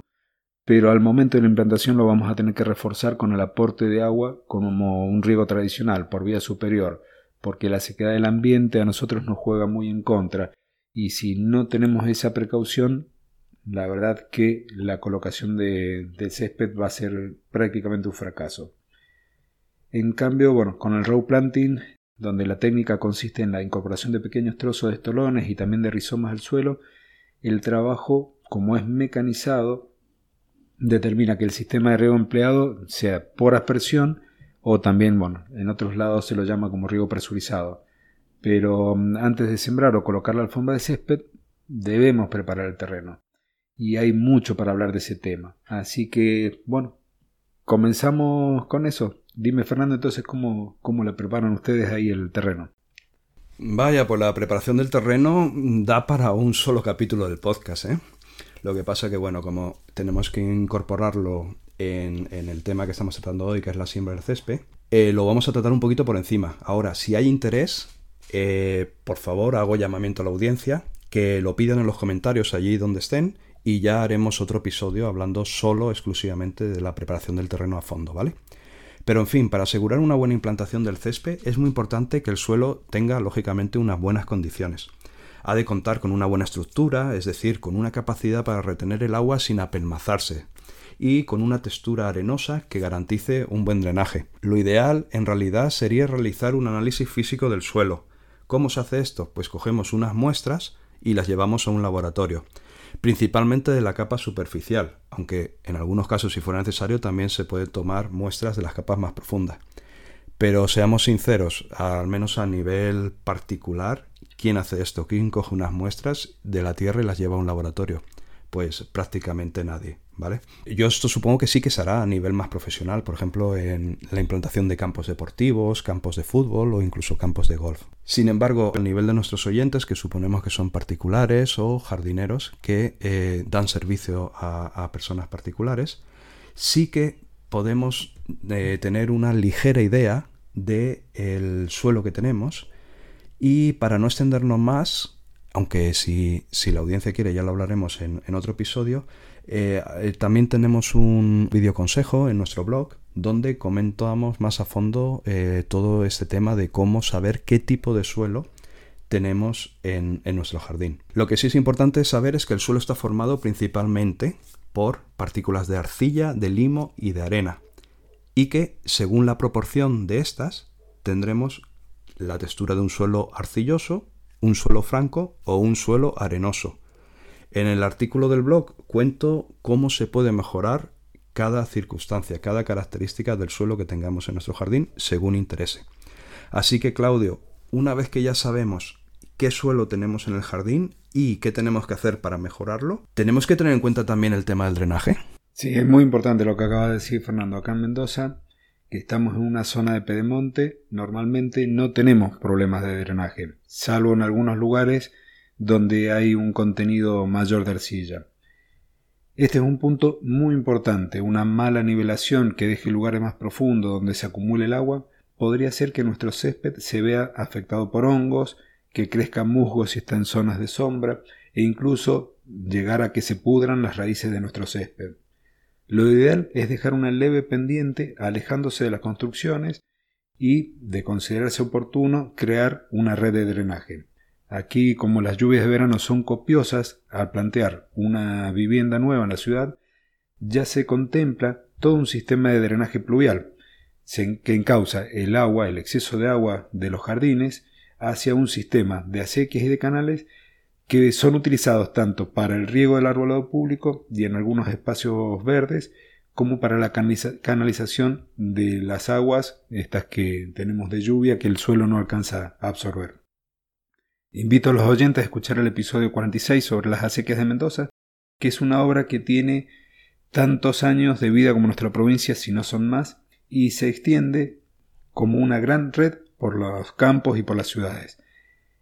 pero al momento de la implantación lo vamos a tener que reforzar con el aporte de agua como un riego tradicional por vía superior, porque la sequedad del ambiente a nosotros nos juega muy en contra y si no tenemos esa precaución, la verdad que la colocación de, del césped va a ser prácticamente un fracaso. En cambio, bueno, con el row planting, donde la técnica consiste en la incorporación de pequeños trozos de estolones y también de rizomas al suelo, el trabajo, como es mecanizado, determina que el sistema de riego empleado sea por aspersión o también, bueno, en otros lados se lo llama como riego presurizado. Pero mm, antes de sembrar o colocar la alfombra de césped, debemos preparar el terreno. Y hay mucho para hablar de ese tema. Así que, bueno, comenzamos con eso. Dime, Fernando, entonces, ¿cómo, cómo le preparan ustedes ahí el terreno? Vaya, pues la preparación del terreno da para un solo capítulo del podcast, ¿eh? Lo que pasa que, bueno, como tenemos que incorporarlo en, el tema que estamos tratando hoy, que es la siembra del césped, eh, lo vamos a tratar un poquito por encima. Ahora, si hay interés, eh, por favor, hago llamamiento a la audiencia, que lo pidan en los comentarios allí donde estén y ya haremos otro episodio hablando solo, exclusivamente de la preparación del terreno a fondo, ¿vale? Pero en fin, para asegurar una buena implantación del césped es muy importante que el suelo tenga lógicamente unas buenas condiciones. Ha de contar con una buena estructura, es decir, con una capacidad para retener el agua sin apelmazarse, y con una textura arenosa que garantice un buen drenaje. Lo ideal en realidad sería realizar un análisis físico del suelo. ¿Cómo se hace esto? Pues cogemos unas muestras y las llevamos a un laboratorio, principalmente de la capa superficial, aunque en algunos casos si fuera necesario también se puede tomar muestras de las capas más profundas. Pero seamos sinceros, al menos a nivel particular, ¿quién hace esto? ¿Quién coge unas muestras de la Tierra y las lleva a un laboratorio? Pues prácticamente nadie. ¿vale? Yo esto supongo que sí que se hará a nivel más profesional, por ejemplo, en la implantación de campos deportivos, campos de fútbol o incluso campos de golf. Sin embargo, el nivel de nuestros oyentes, que suponemos que son particulares o jardineros que eh, dan servicio a, personas particulares, sí que podemos eh, tener una ligera idea del el suelo que tenemos y para no extendernos más, aunque si, la audiencia quiere ya lo hablaremos en otro episodio, eh, eh, también tenemos un video consejo en nuestro blog donde comentamos más a fondo eh, todo este tema de cómo saber qué tipo de suelo tenemos en, en, nuestro jardín. Lo que sí es importante saber es que el suelo está formado principalmente por partículas de arcilla, de limo y de arena. Y que según la proporción de estas tendremos la textura de un suelo arcilloso, un suelo franco o un suelo arenoso. En el artículo del blog cuento cómo se puede mejorar cada circunstancia, cada característica del suelo que tengamos en nuestro jardín según interese. Así que Claudio, una vez que ya sabemos qué suelo tenemos en el jardín y qué tenemos que hacer para mejorarlo, tenemos que tener en cuenta también el tema del drenaje. Sí, es muy importante lo que acaba de decir Fernando. Acá en Mendoza, estamos en una zona de pedemonte, normalmente no tenemos problemas de drenaje, salvo en algunos lugares donde hay un contenido mayor de arcilla. Este es un punto muy importante. Una mala nivelación que deje lugares más profundos donde se acumule el agua podría hacer que nuestro césped se vea afectado por hongos, que crezca musgo si está en zonas de sombra e incluso llegar a que se pudran las raíces de nuestro césped. Lo ideal es dejar una leve pendiente alejándose de las construcciones y, de considerarse oportuno, crear una red de drenaje. Aquí, como las lluvias de verano son copiosas, al plantear una vivienda nueva en la ciudad, ya se contempla todo un sistema de drenaje pluvial, que encausa el agua, el exceso de agua de los jardines, hacia un sistema de acequias y de canales que son utilizados tanto para el riego del arbolado público y en algunos espacios verdes, como para la canalización de las aguas, estas que tenemos de lluvia, que el suelo no alcanza a absorber. Invito a los oyentes a escuchar el episodio 46 sobre las acequias de Mendoza, que es una obra que tiene tantos años de vida como nuestra provincia, si no son más, y se extiende como una gran red por los campos y por las ciudades.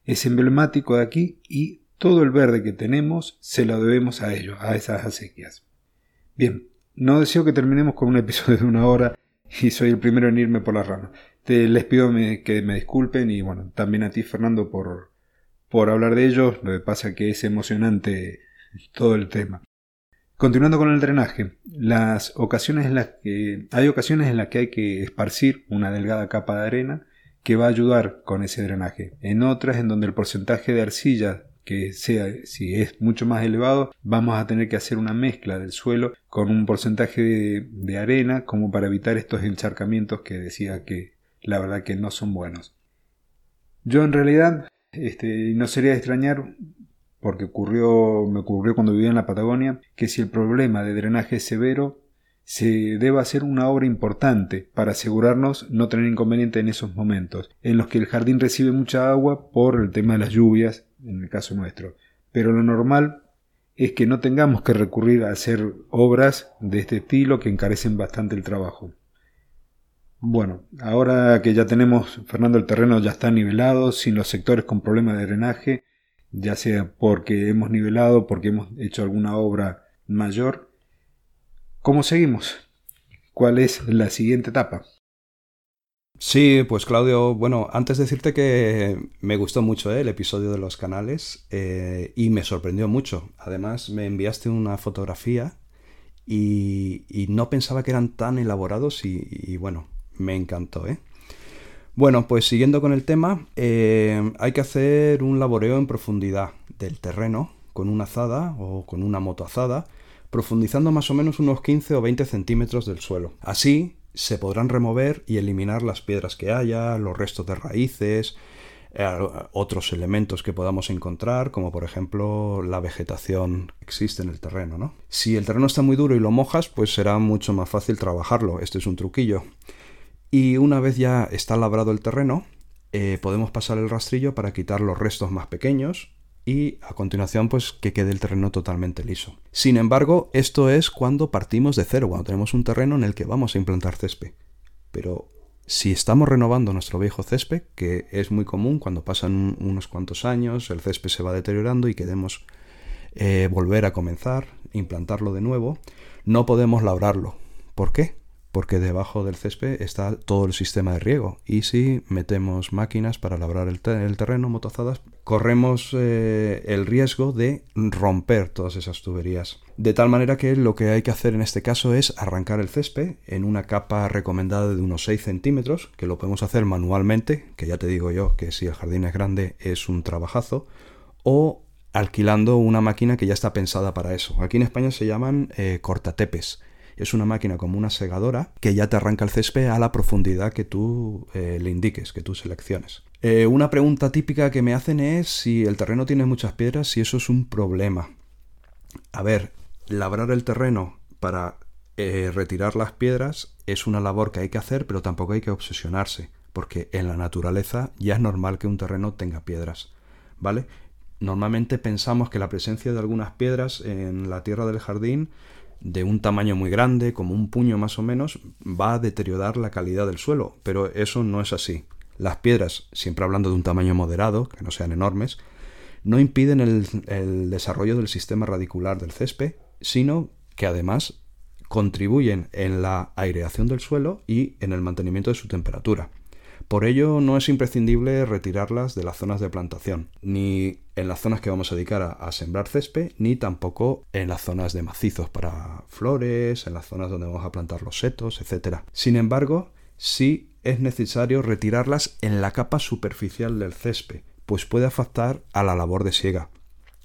Es emblemático de aquí y todo el verde que tenemos se lo debemos a ellos, a esas acequias. Bien, no deseo que terminemos con un episodio de una hora y soy el primero en irme por la rama. Te, les pido que me disculpen y bueno, también a ti Fernando por, por hablar de ello, lo que pasa que es emocionante todo el tema. Continuando con el drenaje, las ocasiones en las que hay ocasiones en las que hay que esparcir una delgada capa de arena que va a ayudar con ese drenaje. En otras en donde el porcentaje de arcilla que sea, si es mucho más elevado, vamos a tener que hacer una mezcla del suelo con un porcentaje de, arena como para evitar estos encharcamientos que decía que la verdad que no son buenos. Yo en realidad, este, no sería de extrañar, porque ocurrió, me ocurrió cuando vivía en la Patagonia, que si el problema de drenaje es severo, se debe hacer una obra importante para asegurarnos no tener inconveniente en esos momentos, en los que el jardín recibe mucha agua por el tema de las lluvias, en el caso nuestro. Pero lo normal es que no tengamos que recurrir a hacer obras de este estilo que encarecen bastante el trabajo. Bueno, ahora que ya tenemos, Fernando, el terreno ya está nivelado, sin los sectores con problemas de drenaje, ya sea porque hemos nivelado, porque hemos hecho alguna obra mayor, ¿cómo seguimos? ¿Cuál es la siguiente etapa? Sí, pues Claudio, bueno, antes de decirte que me gustó mucho eh, el episodio de los canales eh, y me sorprendió mucho. Además, me enviaste una fotografía y, no pensaba que eran tan elaborados y, bueno, me encantó. ¿eh? Bueno, pues siguiendo con el tema, eh, hay que hacer un laboreo en profundidad del terreno con una azada o con una motoazada, profundizando más o menos unos 15 o 20 centímetros del suelo. Así se podrán remover y eliminar las piedras que haya, los restos de raíces, eh, otros elementos que podamos encontrar, como por ejemplo la vegetación que existe en el terreno. ¿no? Si el terreno está muy duro y lo mojas, pues será mucho más fácil trabajarlo. Este es un truquillo. Y una vez ya está labrado el terreno, eh, podemos pasar el rastrillo para quitar los restos más pequeños y a continuación pues que quede el terreno totalmente liso. Sin embargo, esto es cuando partimos de cero, cuando tenemos un terreno en el que vamos a implantar césped. Pero si estamos renovando nuestro viejo césped, que es muy común cuando pasan unos cuantos años, el césped se va deteriorando y queremos eh, volver a comenzar, implantarlo de nuevo, no podemos labrarlo. ¿Por qué? Porque debajo del césped está todo el sistema de riego. Y si metemos máquinas para labrar el, terreno, motozadas, corremos eh, el riesgo de romper todas esas tuberías. De tal manera que lo que hay que hacer en este caso es arrancar el césped en una capa recomendada de unos 6 centímetros, que lo podemos hacer manualmente, que ya te digo yo que si el jardín es grande es un trabajazo, o alquilando una máquina que ya está pensada para eso. Aquí en España se llaman eh, cortatepes es una máquina como una segadora que ya te arranca el césped a la profundidad que tú eh, le indiques, que tú selecciones. Eh, una pregunta típica que me hacen es si el terreno tiene muchas piedras, si eso es un problema. A ver, labrar el terreno para eh, retirar las piedras es una labor que hay que hacer, pero tampoco hay que obsesionarse, porque en la naturaleza ya es normal que un terreno tenga piedras, ¿vale? Normalmente pensamos que la presencia de algunas piedras en la tierra del jardín de un tamaño muy grande, como un puño más o menos, va a deteriorar la calidad del suelo, pero eso no es así. Las piedras, siempre hablando de un tamaño moderado, que no sean enormes, no impiden el, desarrollo del sistema radicular del césped, sino que además contribuyen en la aireación del suelo y en el mantenimiento de su temperatura. Por ello no es imprescindible retirarlas de las zonas de plantación, ni en las zonas que vamos a dedicar a, sembrar césped, ni tampoco en las zonas de macizos para flores, en las zonas donde vamos a plantar los setos, etc. Sin embargo, sí es necesario retirarlas en la capa superficial del césped, pues puede afectar a la labor de siega.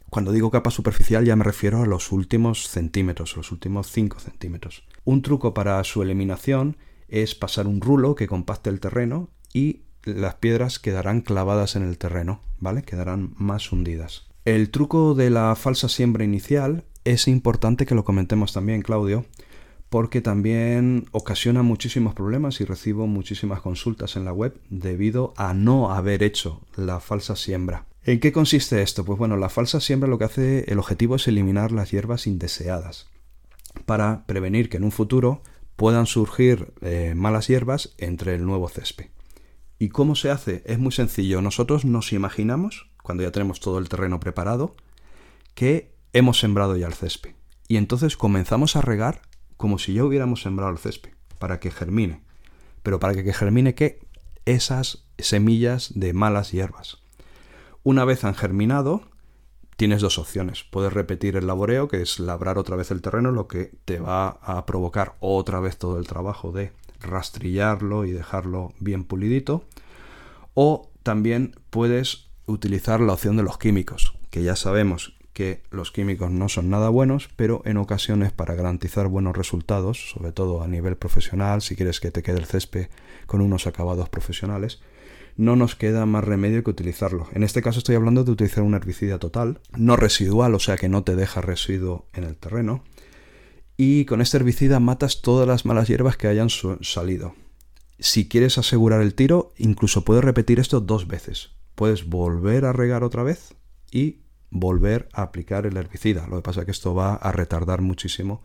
Cuando digo capa superficial ya me refiero a los últimos centímetros, los últimos 5 centímetros. Un truco para su eliminación es pasar un rulo que compacte el terreno y las piedras quedarán clavadas en el terreno, ¿vale? Quedarán más hundidas. El truco de la falsa siembra inicial es importante que lo comentemos también, Claudio, porque también ocasiona muchísimos problemas y recibo muchísimas consultas en la web debido a no haber hecho la falsa siembra. ¿En qué consiste esto? Pues bueno, la falsa siembra lo que hace, el objetivo es eliminar las hierbas indeseadas para prevenir que en un futuro puedan surgir eh, malas hierbas entre el nuevo césped. ¿Y cómo se hace? Es muy sencillo. Nosotros nos imaginamos, cuando ya tenemos todo el terreno preparado, que hemos sembrado ya el césped. Y entonces comenzamos a regar como si ya hubiéramos sembrado el césped, para que germine. Pero para que germine qué? Esas semillas de malas hierbas. Una vez han germinado, tienes dos opciones. Puedes repetir el laboreo, que es labrar otra vez el terreno, lo que te va a provocar otra vez todo el trabajo de rastrillarlo y dejarlo bien pulidito. O también puedes utilizar la opción de los químicos, que ya sabemos que los químicos no son nada buenos, pero en ocasiones para garantizar buenos resultados, sobre todo a nivel profesional, si quieres que te quede el césped con unos acabados profesionales, no nos queda más remedio que utilizarlo. En este caso estoy hablando de utilizar un herbicida total, no residual, o sea que no te deja residuo en el terreno. Y con este herbicida matas todas las malas hierbas que hayan salido. Si quieres asegurar el tiro, incluso puedes repetir esto dos veces. Puedes volver a regar otra vez y volver a aplicar el herbicida. Lo que pasa es que esto va a retardar muchísimo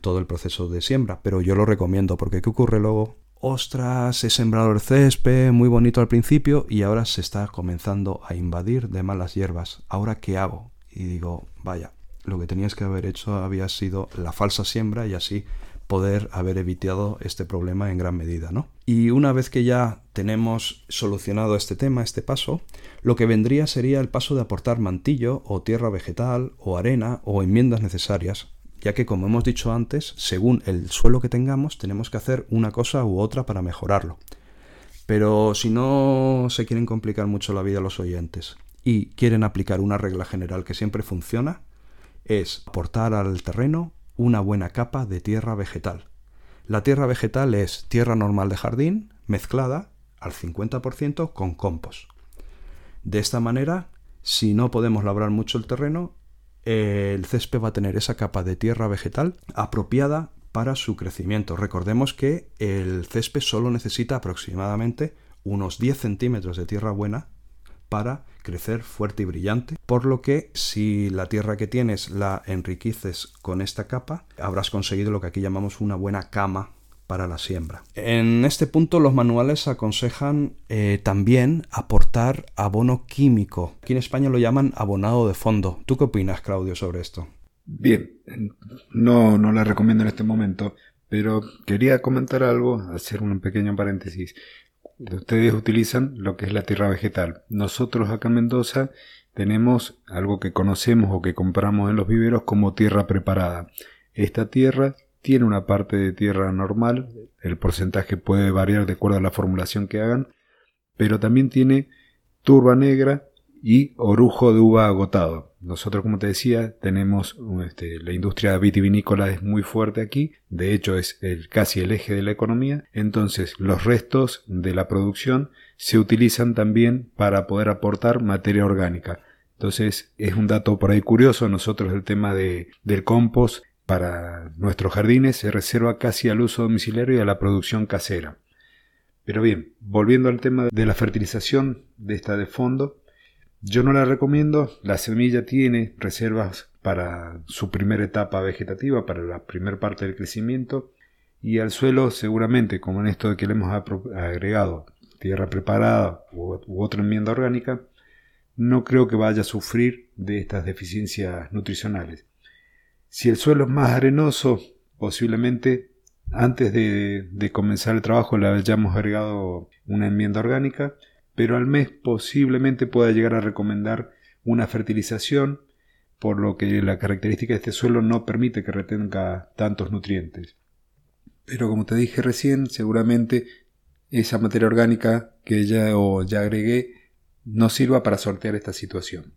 todo el proceso de siembra, pero yo lo recomiendo porque ¿qué ocurre luego? Ostras, he sembrado el césped, muy bonito al principio y ahora se está comenzando a invadir de malas hierbas. ¿Ahora qué hago? Y digo, vaya, lo que tenías que haber hecho había sido la falsa siembra y así poder haber evitado este problema en gran medida, ¿no? Y una vez que ya tenemos solucionado este tema, este paso, lo que vendría sería el paso de aportar mantillo o tierra vegetal o arena o enmiendas necesarias, ya que como hemos dicho antes, según el suelo que tengamos, tenemos que hacer una cosa u otra para mejorarlo. Pero si no se quieren complicar mucho la vida los oyentes y quieren aplicar una regla general que siempre funciona, es aportar al terreno una buena capa de tierra vegetal. La tierra vegetal es tierra normal de jardín mezclada al 50% con compost. De esta manera, si no podemos labrar mucho el terreno, el césped va a tener esa capa de tierra vegetal apropiada para su crecimiento. Recordemos que el césped solo necesita aproximadamente unos 10 centímetros de tierra buena para crecer fuerte y brillante, por lo que si la tierra que tienes la enriqueces con esta capa, habrás conseguido lo que aquí llamamos una buena cama para la siembra. En este punto los manuales aconsejan eh, también aportar abono químico. Aquí en España lo llaman abonado de fondo. ¿Tú qué opinas, Claudio, sobre esto? Bien, no, no la recomiendo en este momento, pero quería comentar algo, hacer un pequeño paréntesis ustedes utilizan lo que es la tierra vegetal. Nosotros acá en Mendoza tenemos algo que conocemos o que compramos en los viveros como tierra preparada. Esta tierra tiene una parte de tierra normal, el porcentaje puede variar de acuerdo a la formulación que hagan, pero también tiene turba negra y orujo de uva agotado. Nosotros, como te decía, tenemos este, la industria vitivinícola es muy fuerte aquí, de hecho es casi el eje de la economía, entonces los restos de la producción se utilizan también para poder aportar materia orgánica. Entonces es un dato por ahí curioso, nosotros el tema de, del compost para nuestros jardines se reserva casi al uso domiciliario y a la producción casera. Pero bien, volviendo al tema de la fertilización de esta de fondo, yo no la recomiendo, la semilla tiene reservas para su primera etapa vegetativa, para la primera parte del crecimiento, y al suelo seguramente, como en esto de que le hemos agregado tierra preparada u, otra enmienda orgánica, no creo que vaya a sufrir de estas deficiencias nutricionales. Si el suelo es más arenoso, posiblemente antes de, de comenzar el trabajo le hayamos agregado una enmienda orgánica, pero al mes posiblemente pueda llegar a recomendar una fertilización, por lo que la característica de este suelo no permite que retenga tantos nutrientes. Pero como te dije recién, seguramente esa materia orgánica que ya o ya agregué no sirva para sortear esta situación.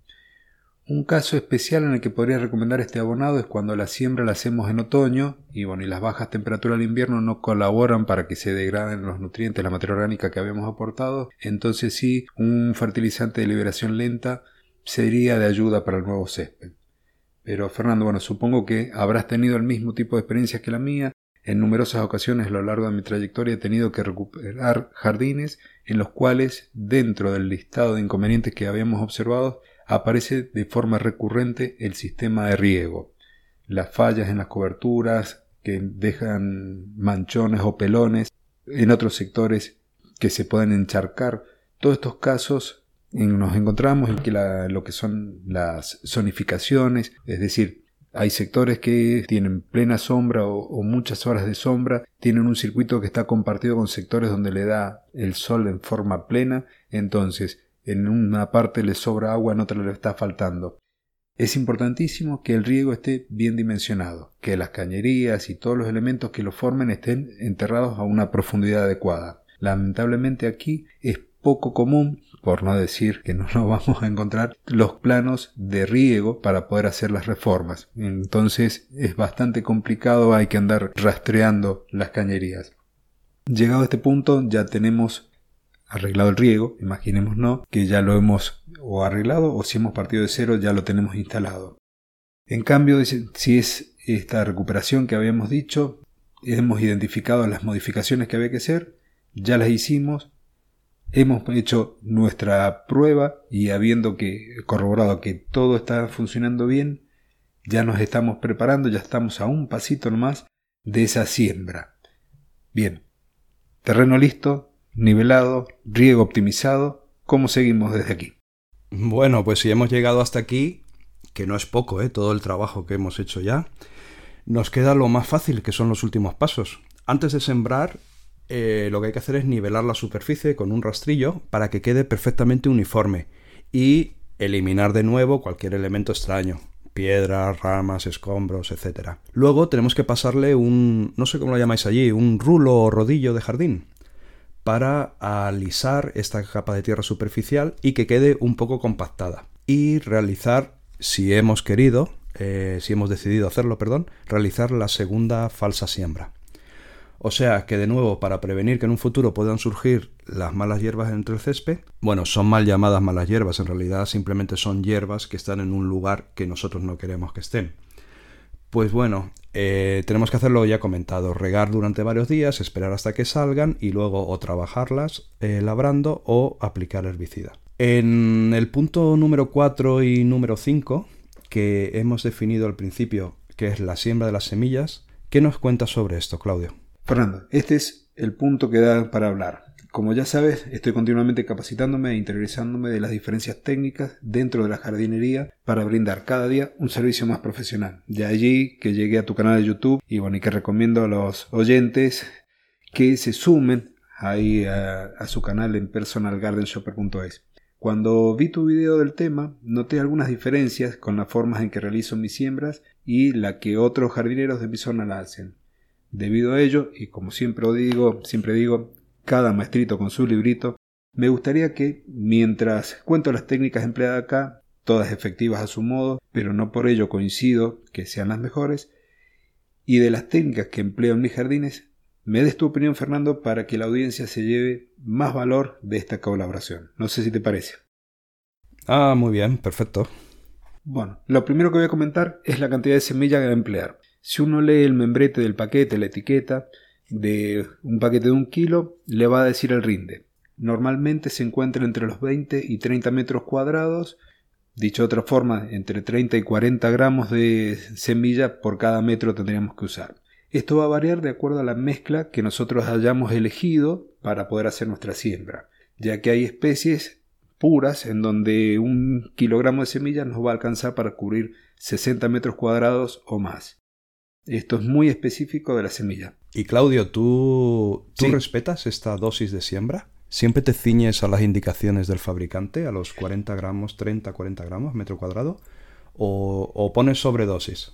Un caso especial en el que podría recomendar este abonado es cuando la siembra la hacemos en otoño y bueno, y las bajas temperaturas del invierno no colaboran para que se degraden los nutrientes, la materia orgánica que habíamos aportado, entonces sí, un fertilizante de liberación lenta sería de ayuda para el nuevo césped. Pero Fernando, bueno, supongo que habrás tenido el mismo tipo de experiencias que la mía. En numerosas ocasiones a lo largo de mi trayectoria he tenido que recuperar jardines en los cuales, dentro del listado de inconvenientes que habíamos observado, aparece de forma recurrente el sistema de riego. Las fallas en las coberturas que dejan manchones o pelones, en otros sectores que se pueden encharcar. Todos estos casos nos encontramos en que lo que son las zonificaciones, es decir, hay sectores que tienen plena sombra o, o, muchas horas de sombra, tienen un circuito que está compartido con sectores donde le da el sol en forma plena, entonces en una parte le sobra agua, en otra le está faltando. Es importantísimo que el riego esté bien dimensionado, que las cañerías y todos los elementos que lo formen estén enterrados a una profundidad adecuada. Lamentablemente aquí es poco común, por no decir que no lo (laughs) vamos a encontrar, los planos de riego para poder hacer las reformas. Entonces es bastante complicado, hay que andar rastreando las cañerías. Llegado a este punto ya tenemos arreglado el riego, imaginémonos que ya lo hemos o arreglado o si hemos partido de cero ya lo tenemos instalado. En cambio, si es esta recuperación que habíamos dicho, hemos identificado las modificaciones que había que hacer, ya las hicimos, hemos hecho nuestra prueba y habiendo que corroborado que todo está funcionando bien, ya nos estamos preparando, ya estamos a un pasito nomás de esa siembra. Bien, terreno listo, nivelado, riego optimizado, ¿cómo seguimos desde aquí? Bueno, pues si hemos llegado hasta aquí, que no es poco, ¿eh? todo el trabajo que hemos hecho ya, nos queda lo más fácil, que son los últimos pasos. Antes de sembrar, eh, lo que hay que hacer es nivelar la superficie con un rastrillo para que quede perfectamente uniforme y eliminar de nuevo cualquier elemento extraño, piedras, ramas, escombros, etc. Luego tenemos que pasarle un, no sé cómo lo llamáis allí, un rulo o rodillo de jardín para alisar esta capa de tierra superficial y que quede un poco compactada. Y realizar, si hemos querido, eh, si hemos decidido hacerlo, perdón, realizar la segunda falsa siembra. O sea que de nuevo, para prevenir que en un futuro puedan surgir las malas hierbas entre el césped, bueno, son mal llamadas malas hierbas, en realidad simplemente son hierbas que están en un lugar que nosotros no queremos que estén. Pues bueno, eh, tenemos que hacerlo ya comentado, regar durante varios días, esperar hasta que salgan y luego o trabajarlas eh, labrando o aplicar herbicida. En el punto número 4 y número 5, que hemos definido al principio, que es la siembra de las semillas, ¿qué nos cuentas sobre esto, Claudio? Fernando, este es el punto que da para hablar. Como ya sabes, estoy continuamente capacitándome e interiorizándome de las diferencias técnicas dentro de la jardinería para brindar cada día un servicio más profesional. De allí que llegué a tu canal de YouTube y bueno, que recomiendo a los oyentes que se sumen ahí a, a su canal en personalgardenshopper.es. Cuando vi tu video del tema, noté algunas diferencias con las formas en que realizo mis siembras y la que otros jardineros de mi zona la hacen. Debido a ello, y como siempre digo, siempre digo, cada maestrito con su librito, me gustaría que, mientras cuento las técnicas empleadas acá, todas efectivas a su modo, pero no por ello coincido que sean las mejores, y de las técnicas que empleo en mis jardines, me des tu opinión, Fernando, para que la audiencia se lleve más valor de esta colaboración. No sé si te parece. Ah, muy bien, perfecto. Bueno, lo primero que voy a comentar es la cantidad de semilla que voy a emplear. Si uno lee el membrete del paquete, la etiqueta de un paquete de un kilo, le va a decir el rinde. Normalmente se encuentra entre los 20 y 30 metros cuadrados, dicho de otra forma, entre 30 y 40 gramos de semilla por cada metro tendríamos que usar. Esto va a variar de acuerdo a la mezcla que nosotros hayamos elegido para poder hacer nuestra siembra, ya que hay especies puras en donde un kilogramo de semilla nos va a alcanzar para cubrir 60 metros cuadrados o más. Esto es muy específico de la semilla. Y Claudio, ¿tú, ¿tú respetas esta dosis de siembra? ¿Siempre te ciñes a las indicaciones del fabricante, a los 40 gramos, 30, 40 gramos metro cuadrado? ¿O, o pones sobredosis?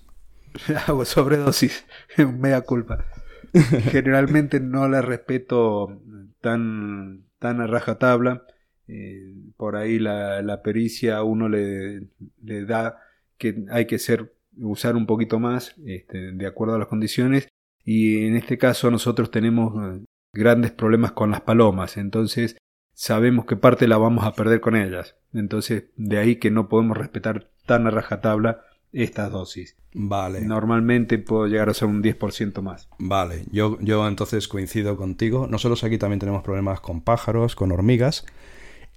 (laughs) Hago sobredosis, (laughs) mea culpa. (laughs) Generalmente no la respeto tan, tan a rajatabla. Eh, por ahí la, la pericia a uno le, le da que hay que ser usar un poquito más este, de acuerdo a las condiciones y en este caso nosotros tenemos eh, grandes problemas con las palomas, entonces sabemos que parte la vamos a perder con ellas, entonces de ahí que no podemos respetar tan a rajatabla estas dosis. Vale. Normalmente puedo llegar a ser un 10% más. Vale, yo, yo entonces coincido contigo. Nosotros aquí también tenemos problemas con pájaros, con hormigas.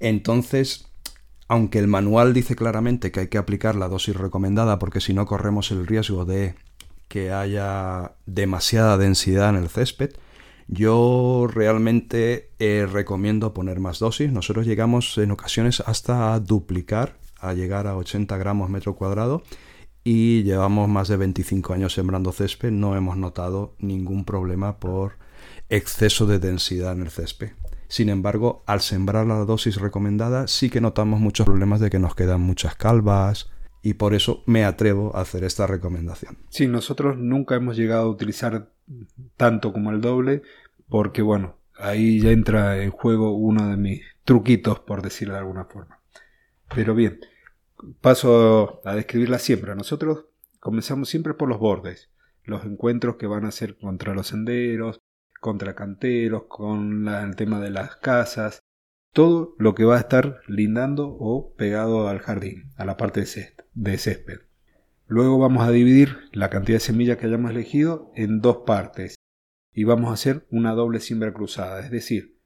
Entonces, aunque el manual dice claramente que hay que aplicar la dosis recomendada porque si no corremos el riesgo de que haya demasiada densidad en el césped, yo realmente eh, recomiendo poner más dosis. Nosotros llegamos en ocasiones hasta a duplicar, a llegar a 80 gramos metro cuadrado y llevamos más de 25 años sembrando césped. No hemos notado ningún problema por exceso de densidad en el césped. Sin embargo, al sembrar la dosis recomendada sí que notamos muchos problemas de que nos quedan muchas calvas y por eso me atrevo a hacer esta recomendación. Sí, nosotros nunca hemos llegado a utilizar tanto como el doble porque bueno, ahí ya entra en juego uno de mis truquitos, por decirlo de alguna forma. Pero bien, paso a describir la siembra. Nosotros comenzamos siempre por los bordes, los encuentros que van a ser contra los senderos, contra canteros, con el tema de las casas, todo lo que va a estar lindando o pegado al jardín, a la parte de césped. Luego vamos a dividir la cantidad de semillas que hayamos elegido en dos partes y vamos a hacer una doble siembra cruzada, es decir,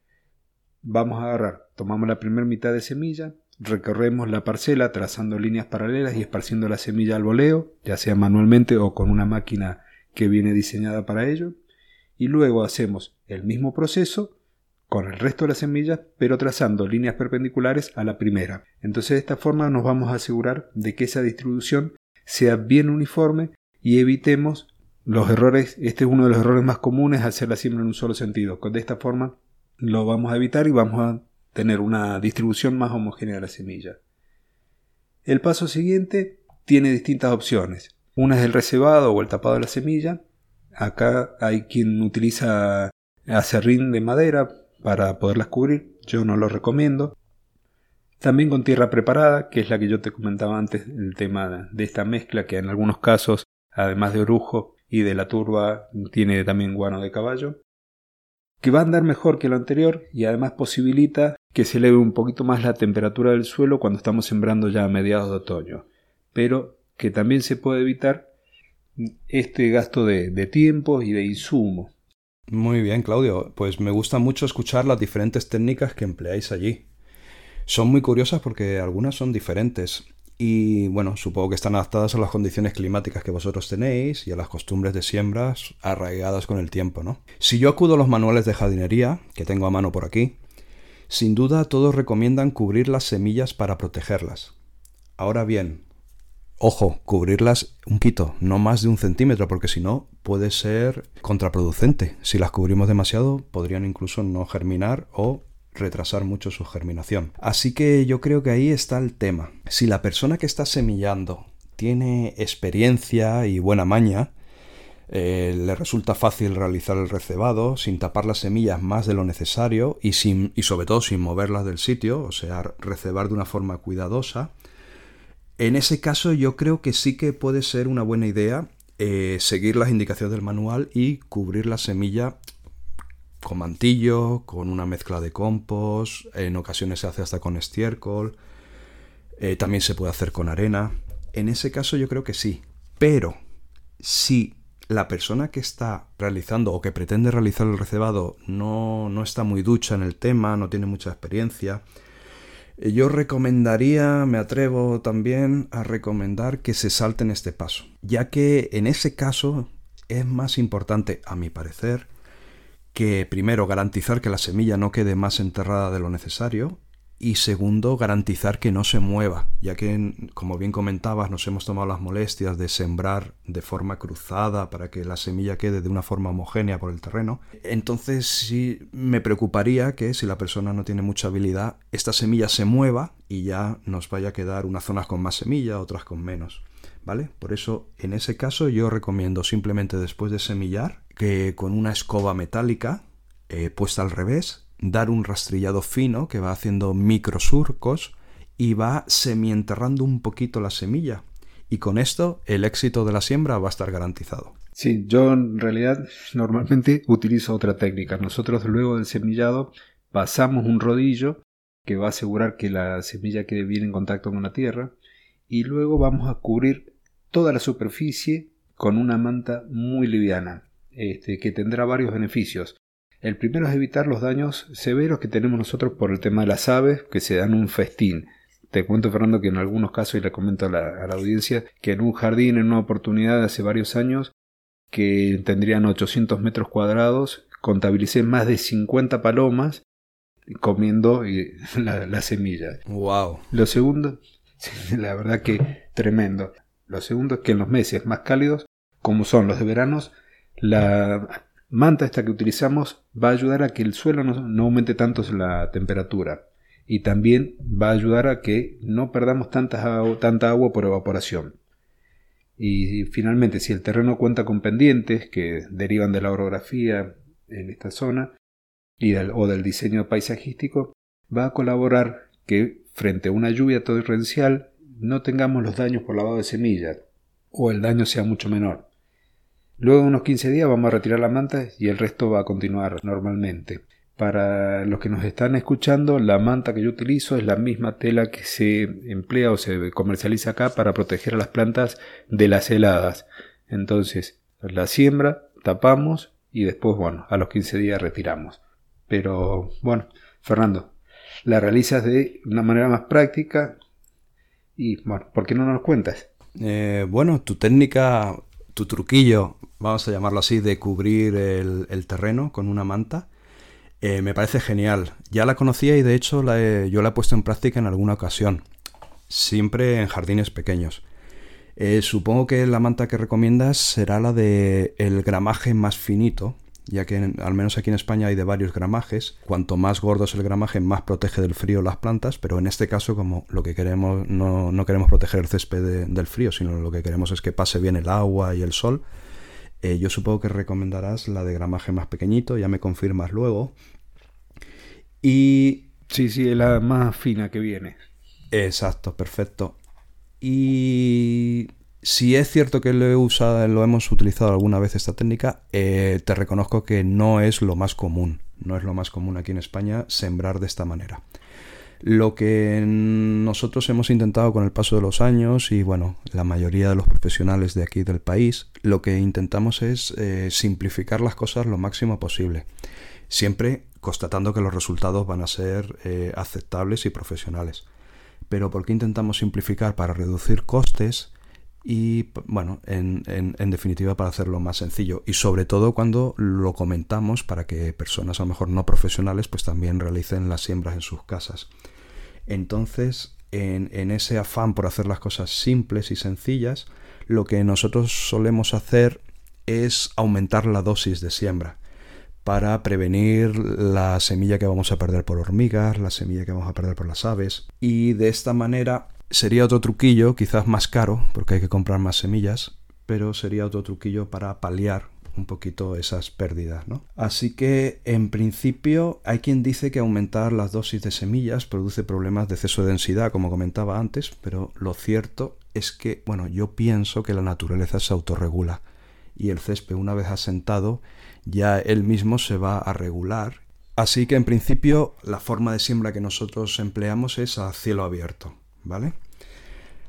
vamos a agarrar, tomamos la primera mitad de semilla, recorremos la parcela trazando líneas paralelas y esparciendo la semilla al voleo, ya sea manualmente o con una máquina que viene diseñada para ello, y luego hacemos el mismo proceso con el resto de las semillas, pero trazando líneas perpendiculares a la primera. Entonces de esta forma nos vamos a asegurar de que esa distribución sea bien uniforme y evitemos los errores, este es uno de los errores más comunes, hacer la siembra en un solo sentido. De esta forma lo vamos a evitar y vamos a tener una distribución más homogénea de la semilla. El paso siguiente tiene distintas opciones. Una es el recebado o el tapado de la semilla. Acá hay quien utiliza acerrín de madera para poderlas cubrir. Yo no lo recomiendo. También con tierra preparada, que es la que yo te comentaba antes, el tema de esta mezcla que en algunos casos, además de orujo y de la turba, tiene también guano de caballo, que va a andar mejor que lo anterior y además posibilita que se eleve un poquito más la temperatura del suelo cuando estamos sembrando ya a mediados de otoño, pero que también se puede evitar este gasto de, tiempo y de insumo. Muy bien, Claudio. Pues me gusta mucho escuchar las diferentes técnicas que empleáis allí. Son muy curiosas porque algunas son diferentes y bueno, supongo que están adaptadas a las condiciones climáticas que vosotros tenéis y a las costumbres de siembras arraigadas con el tiempo, ¿no? Si yo acudo a los manuales de jardinería, que tengo a mano por aquí, sin duda todos recomiendan cubrir las semillas para protegerlas. Ahora bien, ojo, cubrirlas un quito, no más de un centímetro, porque si no puede ser contraproducente. Si las cubrimos demasiado, podrían incluso no germinar o retrasar mucho su germinación. Así que yo creo que ahí está el tema. Si la persona que está semillando tiene experiencia y buena maña, eh, le resulta fácil realizar el recebado sin tapar las semillas más de lo necesario y, sin, y sobre todo sin moverlas del sitio, o sea, recebar de una forma cuidadosa. En ese caso yo creo que sí que puede ser una buena idea eh, seguir las indicaciones del manual y cubrir la semilla con mantillo, con una mezcla de compost, en ocasiones se hace hasta con estiércol, eh, también se puede hacer con arena. En ese caso yo creo que sí, pero si la persona que está realizando o que pretende realizar el recebado no, no está muy ducha en el tema, no tiene mucha experiencia, yo recomendaría, me atrevo también a recomendar que se salten este paso, ya que en ese caso es más importante, a mi parecer, que primero garantizar que la semilla no quede más enterrada de lo necesario y segundo garantizar que no se mueva, ya que como bien comentabas nos hemos tomado las molestias de sembrar de forma cruzada para que la semilla quede de una forma homogénea por el terreno. Entonces sí me preocuparía que si la persona no tiene mucha habilidad, esta semilla se mueva y ya nos vaya a quedar unas zonas con más semilla, otras con menos. ¿Vale? Por eso, en ese caso, yo recomiendo simplemente después de semillar, que con una escoba metálica eh, puesta al revés, dar un rastrillado fino que va haciendo microsurcos y va semienterrando un poquito la semilla. Y con esto el éxito de la siembra va a estar garantizado. Sí, yo en realidad normalmente utilizo otra técnica. Nosotros luego del semillado pasamos un rodillo que va a asegurar que la semilla quede bien en contacto con la tierra y luego vamos a cubrir toda la superficie con una manta muy liviana. Este, que tendrá varios beneficios. El primero es evitar los daños severos que tenemos nosotros por el tema de las aves que se dan un festín. Te cuento, Fernando, que en algunos casos, y le comento a la, audiencia, que en un jardín, en una oportunidad de hace varios años, que tendrían 800 metros cuadrados, contabilicé más de 50 palomas comiendo eh, (laughs) la, semilla. Wow. Lo segundo, (laughs) la verdad que tremendo. Lo segundo es que en los meses más cálidos, como son los de veranos, la manta esta que utilizamos va a ayudar a que el suelo no, aumente tanto la temperatura y también va a ayudar a que no perdamos tanta, tanta agua por evaporación. Y finalmente, si el terreno cuenta con pendientes que derivan de la orografía en esta zona y o del diseño paisajístico, va a colaborar que frente a una lluvia torrencial no tengamos los daños por lavado de semillas o el daño sea mucho menor. Luego de unos 15 días vamos a retirar la manta y el resto va a continuar normalmente. Para los que nos están escuchando, la manta que yo utilizo es la misma tela que se emplea o se comercializa acá para proteger a las plantas de las heladas. Entonces, la siembra, tapamos y después, bueno, a los 15 días retiramos. Pero, bueno, Fernando, la realizas de una manera más práctica y, bueno, ¿por qué no nos cuentas? Eh, bueno, tu técnica, tu truquillo, vamos a llamarlo así, de cubrir el, terreno con una manta, eh, me parece genial. Ya la conocía y de hecho yo la he puesto en práctica en alguna ocasión, siempre en jardines pequeños. Eh, supongo que la manta que recomiendas será la de el gramaje más finito, ya que al menos aquí en España hay de varios gramajes. Cuanto más gordo es el gramaje, más protege del frío las plantas, pero en este caso, como lo que queremos, no, queremos proteger el césped del frío, sino lo que queremos es que pase bien el agua y el sol, eh, yo supongo que recomendarás la de gramaje más pequeñito, ya me confirmas luego. Y... Sí, sí, es la más fina que viene. Exacto, perfecto. Y si es cierto que lo, he usado, lo hemos utilizado alguna vez esta técnica, eh, te reconozco que no es lo más común. No es lo más común aquí en España sembrar de esta manera. Lo que nosotros hemos intentado con el paso de los años y bueno, la mayoría de los profesionales de aquí del país, lo que intentamos es eh, simplificar las cosas lo máximo posible. Siempre constatando que los resultados van a ser eh, aceptables y profesionales. Pero ¿por qué intentamos simplificar? Para reducir costes y bueno, en, definitiva para hacerlo más sencillo y sobre todo cuando lo comentamos para que personas a lo mejor no profesionales pues también realicen las siembras en sus casas. Entonces, en, ese afán por hacer las cosas simples y sencillas, lo que nosotros solemos hacer es aumentar la dosis de siembra para prevenir la semilla que vamos a perder por hormigas, la semilla que vamos a perder por las aves. Y de esta manera Sería otro truquillo, quizás más caro, porque hay que comprar más semillas, pero sería otro truquillo para paliar un poquito esas pérdidas, ¿no? Así que en principio hay quien dice que aumentar las dosis de semillas produce problemas de exceso de densidad, como comentaba antes, pero lo cierto es que, bueno, yo pienso que la naturaleza se autorregula y el césped una vez asentado ya él mismo se va a regular. Así que en principio la forma de siembra que nosotros empleamos es a cielo abierto. ¿vale?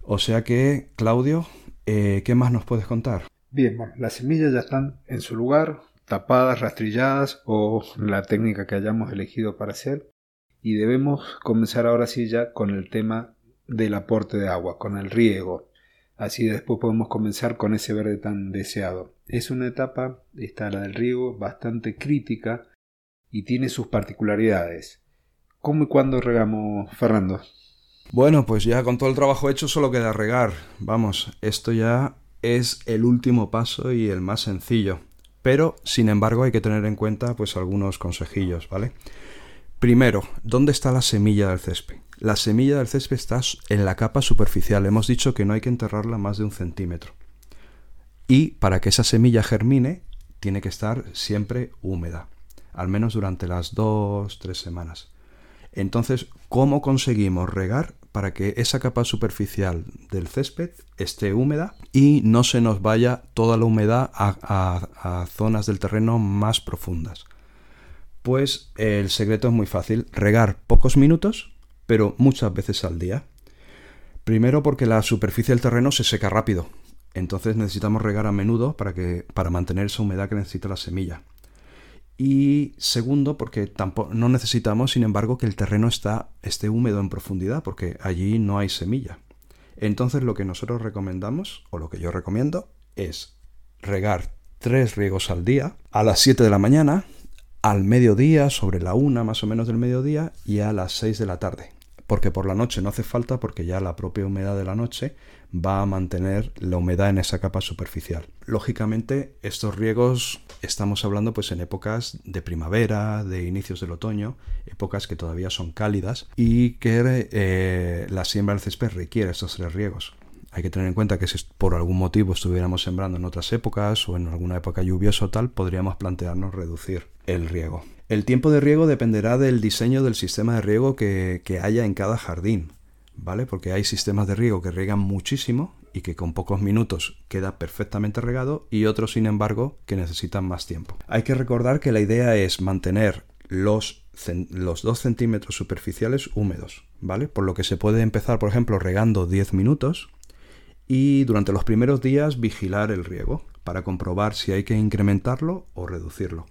O sea que, Claudio, eh, ¿qué más nos puedes contar? Bien, bueno, las semillas ya están en su lugar, tapadas, rastrilladas o la técnica que hayamos elegido para hacer. Y debemos comenzar ahora sí ya con el tema del aporte de agua, con el riego. Así después podemos comenzar con ese verde tan deseado. Es una etapa, esta la del riego, bastante crítica y tiene sus particularidades. ¿Cómo y cuándo regamos, Fernando? Bueno, pues ya con todo el trabajo hecho solo queda regar. Vamos, esto ya es el último paso y el más sencillo. Pero, sin embargo, hay que tener en cuenta pues algunos consejillos, ¿vale? Primero, ¿dónde está la semilla del césped? La semilla del césped está en la capa superficial. Hemos dicho que no hay que enterrarla más de un centímetro. Y para que esa semilla germine, tiene que estar siempre húmeda, al menos durante las dos, tres semanas. Entonces, ¿cómo conseguimos regar para que esa capa superficial del césped esté húmeda y no se nos vaya toda la humedad a, zonas del terreno más profundas? Pues el secreto es muy fácil, regar pocos minutos, pero muchas veces al día. Primero porque la superficie del terreno se seca rápido, entonces necesitamos regar a menudo para, que, para mantener esa humedad que necesita la semilla. Y segundo, porque tampoco, no necesitamos, sin embargo, que el terreno está, esté húmedo en profundidad, porque allí no hay semilla. Entonces lo que nosotros recomendamos, o lo que yo recomiendo, es regar tres riegos al día, a las 7 de la mañana, al mediodía, sobre la una más o menos del mediodía, y a las 6 de la tarde porque por la noche no hace falta porque ya la propia humedad de la noche va a mantener la humedad en esa capa superficial. Lógicamente, estos riegos estamos hablando pues en épocas de primavera, de inicios del otoño, épocas que todavía son cálidas y que eh, la siembra del césped requiere estos tres riegos. Hay que tener en cuenta que si por algún motivo estuviéramos sembrando en otras épocas o en alguna época lluviosa o tal, podríamos plantearnos reducir el riego. El tiempo de riego dependerá del diseño del sistema de riego que, haya en cada jardín, ¿vale? Porque hay sistemas de riego que riegan muchísimo y que con pocos minutos queda perfectamente regado y otros, sin embargo, que necesitan más tiempo. Hay que recordar que la idea es mantener los, los 2 centímetros superficiales húmedos, ¿vale? Por lo que se puede empezar, por ejemplo, regando 10 minutos y durante los primeros días vigilar el riego para comprobar si hay que incrementarlo o reducirlo.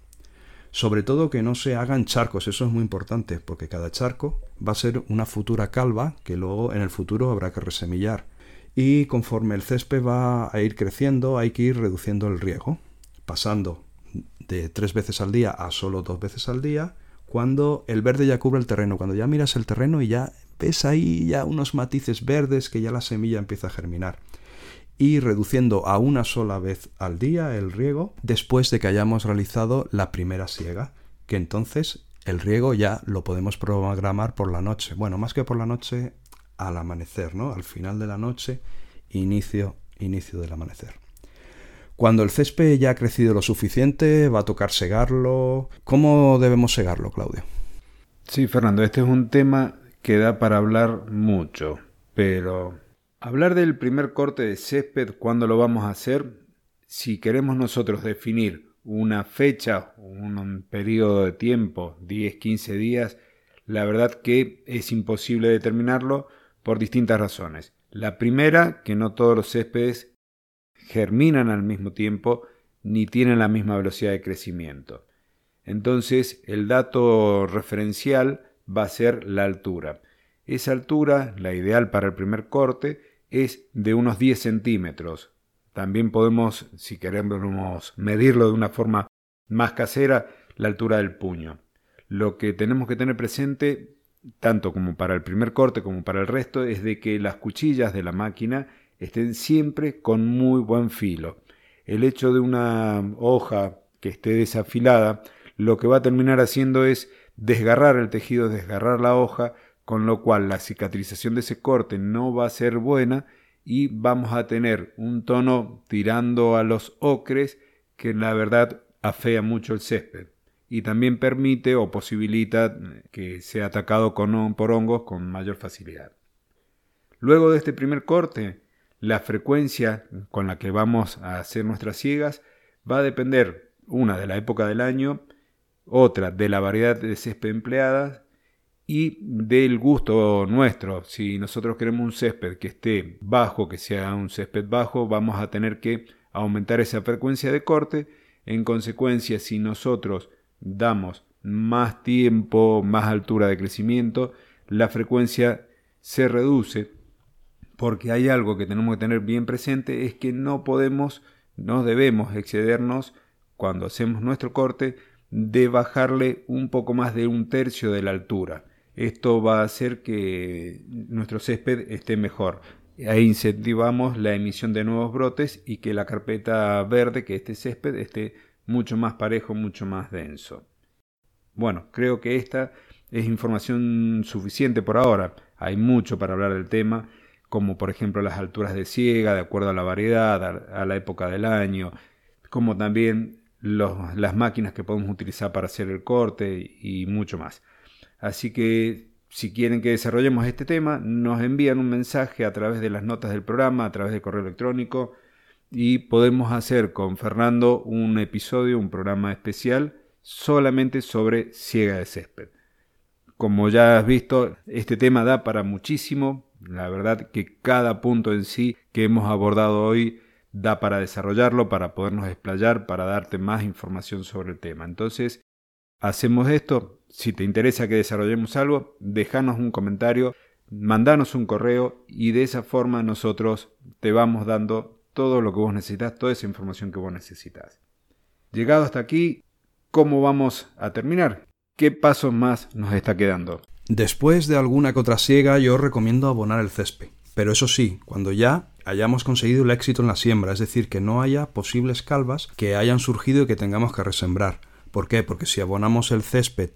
Sobre todo que no se hagan charcos, eso es muy importante, porque cada charco va a ser una futura calva que luego en el futuro habrá que resemillar. Y conforme el césped va a ir creciendo, hay que ir reduciendo el riego, pasando de tres veces al día a solo dos veces al día, cuando el verde ya cubre el terreno, cuando ya miras el terreno y ya ves ahí ya unos matices verdes que ya la semilla empieza a germinar y reduciendo a una sola vez al día el riego después de que hayamos realizado la primera siega, que entonces el riego ya lo podemos programar por la noche. Bueno, más que por la noche, al amanecer, ¿no? Al final de la noche, inicio, inicio del amanecer. Cuando el césped ya ha crecido lo suficiente, va a tocar segarlo. ¿Cómo debemos segarlo, Claudio? Sí, Fernando, este es un tema que da para hablar mucho, pero Hablar del primer corte de césped, ¿cuándo lo vamos a hacer? Si queremos nosotros definir una fecha, un periodo de tiempo, 10, 15 días, la verdad que es imposible determinarlo por distintas razones. La primera, que no todos los céspedes germinan al mismo tiempo ni tienen la misma velocidad de crecimiento. Entonces, el dato referencial va a ser la altura. Esa altura, la ideal para el primer corte, es de unos 10 centímetros. También podemos, si queremos medirlo de una forma más casera, la altura del puño. Lo que tenemos que tener presente, tanto como para el primer corte como para el resto, es de que las cuchillas de la máquina estén siempre con muy buen filo. El hecho de una hoja que esté desafilada, lo que va a terminar haciendo es desgarrar el tejido, desgarrar la hoja, con lo cual la cicatrización de ese corte no va a ser buena y vamos a tener un tono tirando a los ocres que la verdad afea mucho el césped y también permite o posibilita que sea atacado con, por hongos con mayor facilidad. Luego de este primer corte, la frecuencia con la que vamos a hacer nuestras ciegas va a depender una de la época del año, otra de la variedad de césped empleada y del gusto nuestro. Si nosotros queremos un césped que esté bajo, que sea un césped bajo, vamos a tener que aumentar esa frecuencia de corte. En consecuencia, si nosotros damos más tiempo, más altura de crecimiento, la frecuencia se reduce porque hay algo que tenemos que tener bien presente, es que no podemos, no debemos excedernos cuando hacemos nuestro corte de bajarle un poco más de un tercio de la altura. Esto va a hacer que nuestro césped esté mejor. Ahí incentivamos la emisión de nuevos brotes y que la carpeta verde, que este césped, esté mucho más parejo, mucho más denso. Bueno, creo que esta es información suficiente por ahora. Hay mucho para hablar del tema, como por ejemplo las alturas de ciega, de acuerdo a la variedad, a, la época del año, como también las máquinas que podemos utilizar para hacer el corte y mucho más. Así que si quieren que desarrollemos este tema, nos envían un mensaje a través de las notas del programa, a través de correo electrónico y podemos hacer con Fernando un episodio, un programa especial solamente sobre ciega de césped. Como ya has visto, este tema da para muchísimo. La verdad que cada punto en sí que hemos abordado hoy da para desarrollarlo, para podernos explayar, para darte más información sobre el tema. Entonces, hacemos esto. Si te interesa que desarrollemos algo, déjanos un comentario, mandanos un correo y de esa forma nosotros te vamos dando todo lo que vos necesitas, toda esa información que vos necesitas. Llegado hasta aquí, ¿cómo vamos a terminar? ¿Qué pasos más nos está quedando? Después de alguna contrasiega yo recomiendo abonar el césped. Pero eso sí, cuando ya hayamos conseguido el éxito en la siembra, es decir, que no haya posibles calvas que hayan surgido y que tengamos que resembrar. ¿Por qué? Porque si abonamos el césped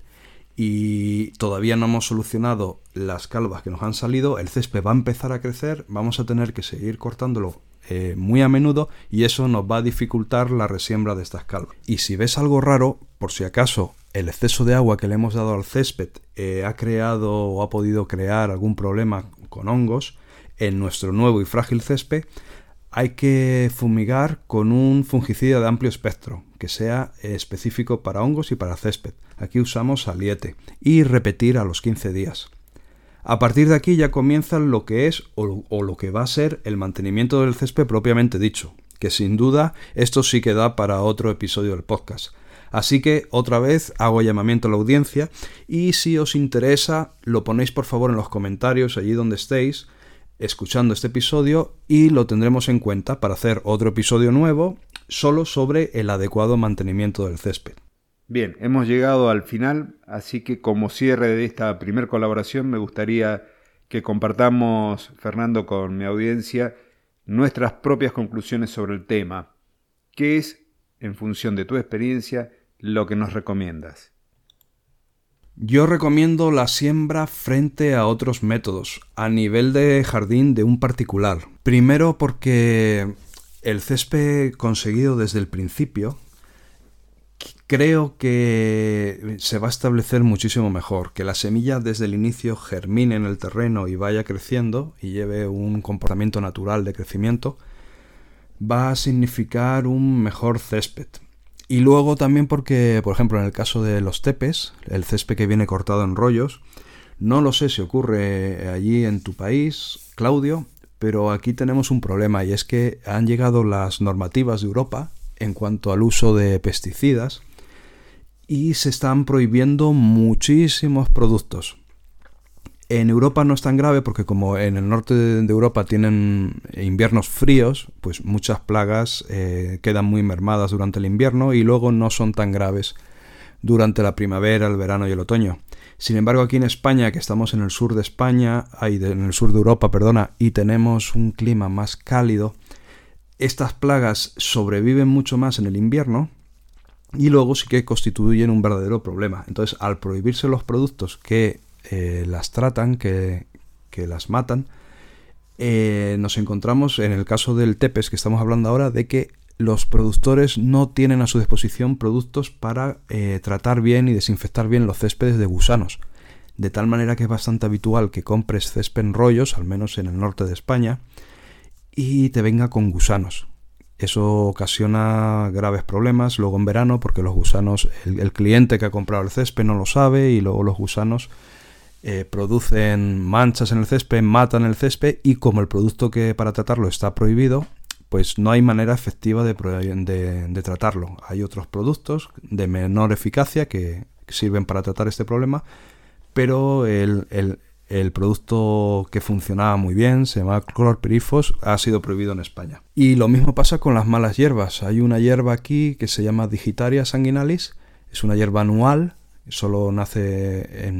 y todavía no hemos solucionado las calvas que nos han salido, el césped va a empezar a crecer, vamos a tener que seguir cortándolo eh, muy a menudo y eso nos va a dificultar la resiembra de estas calvas. Y si ves algo raro, por si acaso el exceso de agua que le hemos dado al césped eh, ha creado o ha podido crear algún problema con hongos en nuestro nuevo y frágil césped, hay que fumigar con un fungicida de amplio espectro, que sea específico para hongos y para césped. Aquí usamos aliete y repetir a los 15 días. A partir de aquí ya comienza lo que es o, o, lo que va a ser el mantenimiento del césped propiamente dicho, que sin duda esto sí que da para otro episodio del podcast. Así que otra vez hago llamamiento a la audiencia y si os interesa lo ponéis por favor en los comentarios allí donde estéis escuchando este episodio y lo tendremos en cuenta para hacer otro episodio nuevo solo sobre el adecuado mantenimiento del césped. Bien, hemos llegado al final, así que como cierre de esta primera colaboración me gustaría que compartamos, Fernando, con mi audiencia nuestras propias conclusiones sobre el tema. ¿Qué es, en función de tu experiencia, lo que nos recomiendas? Yo recomiendo la siembra frente a otros métodos, a nivel de jardín de un particular. Primero porque el césped conseguido desde el principio creo que se va a establecer muchísimo mejor, que la semilla desde el inicio germine en el terreno y vaya creciendo y lleve un comportamiento natural de crecimiento, va a significar un mejor césped. Y luego también porque, por ejemplo, en el caso de los tepes, el césped que viene cortado en rollos, no lo sé si ocurre allí en tu país, Claudio, pero aquí tenemos un problema y es que han llegado las normativas de Europa en cuanto al uso de pesticidas y se están prohibiendo muchísimos productos. En Europa no es tan grave porque como en el norte de Europa tienen inviernos fríos, pues muchas plagas eh, quedan muy mermadas durante el invierno y luego no son tan graves durante la primavera, el verano y el otoño. Sin embargo, aquí en España, que estamos en el sur de España, en el sur de Europa, perdona, y tenemos un clima más cálido, estas plagas sobreviven mucho más en el invierno y luego sí que constituyen un verdadero problema. Entonces, al prohibirse los productos que eh, las tratan, que, las matan, eh, nos encontramos en el caso del TEPES que estamos hablando ahora de que los productores no tienen a su disposición productos para eh, tratar bien y desinfectar bien los céspedes de gusanos. De tal manera que es bastante habitual que compres césped en rollos, al menos en el norte de España, y te venga con gusanos. Eso ocasiona graves problemas luego en verano porque los gusanos, el cliente que ha comprado el césped no lo sabe y luego los gusanos eh, producen manchas en el césped, matan el césped y como el producto que para tratarlo está prohibido, pues no hay manera efectiva de, de, tratarlo. Hay otros productos de menor eficacia que, sirven para tratar este problema, pero el, el, producto que funcionaba muy bien, se llama clorpirifos, ha sido prohibido en España. Y lo mismo pasa con las malas hierbas. Hay una hierba aquí que se llama Digitaria sanguinalis, es una hierba anual, solo nace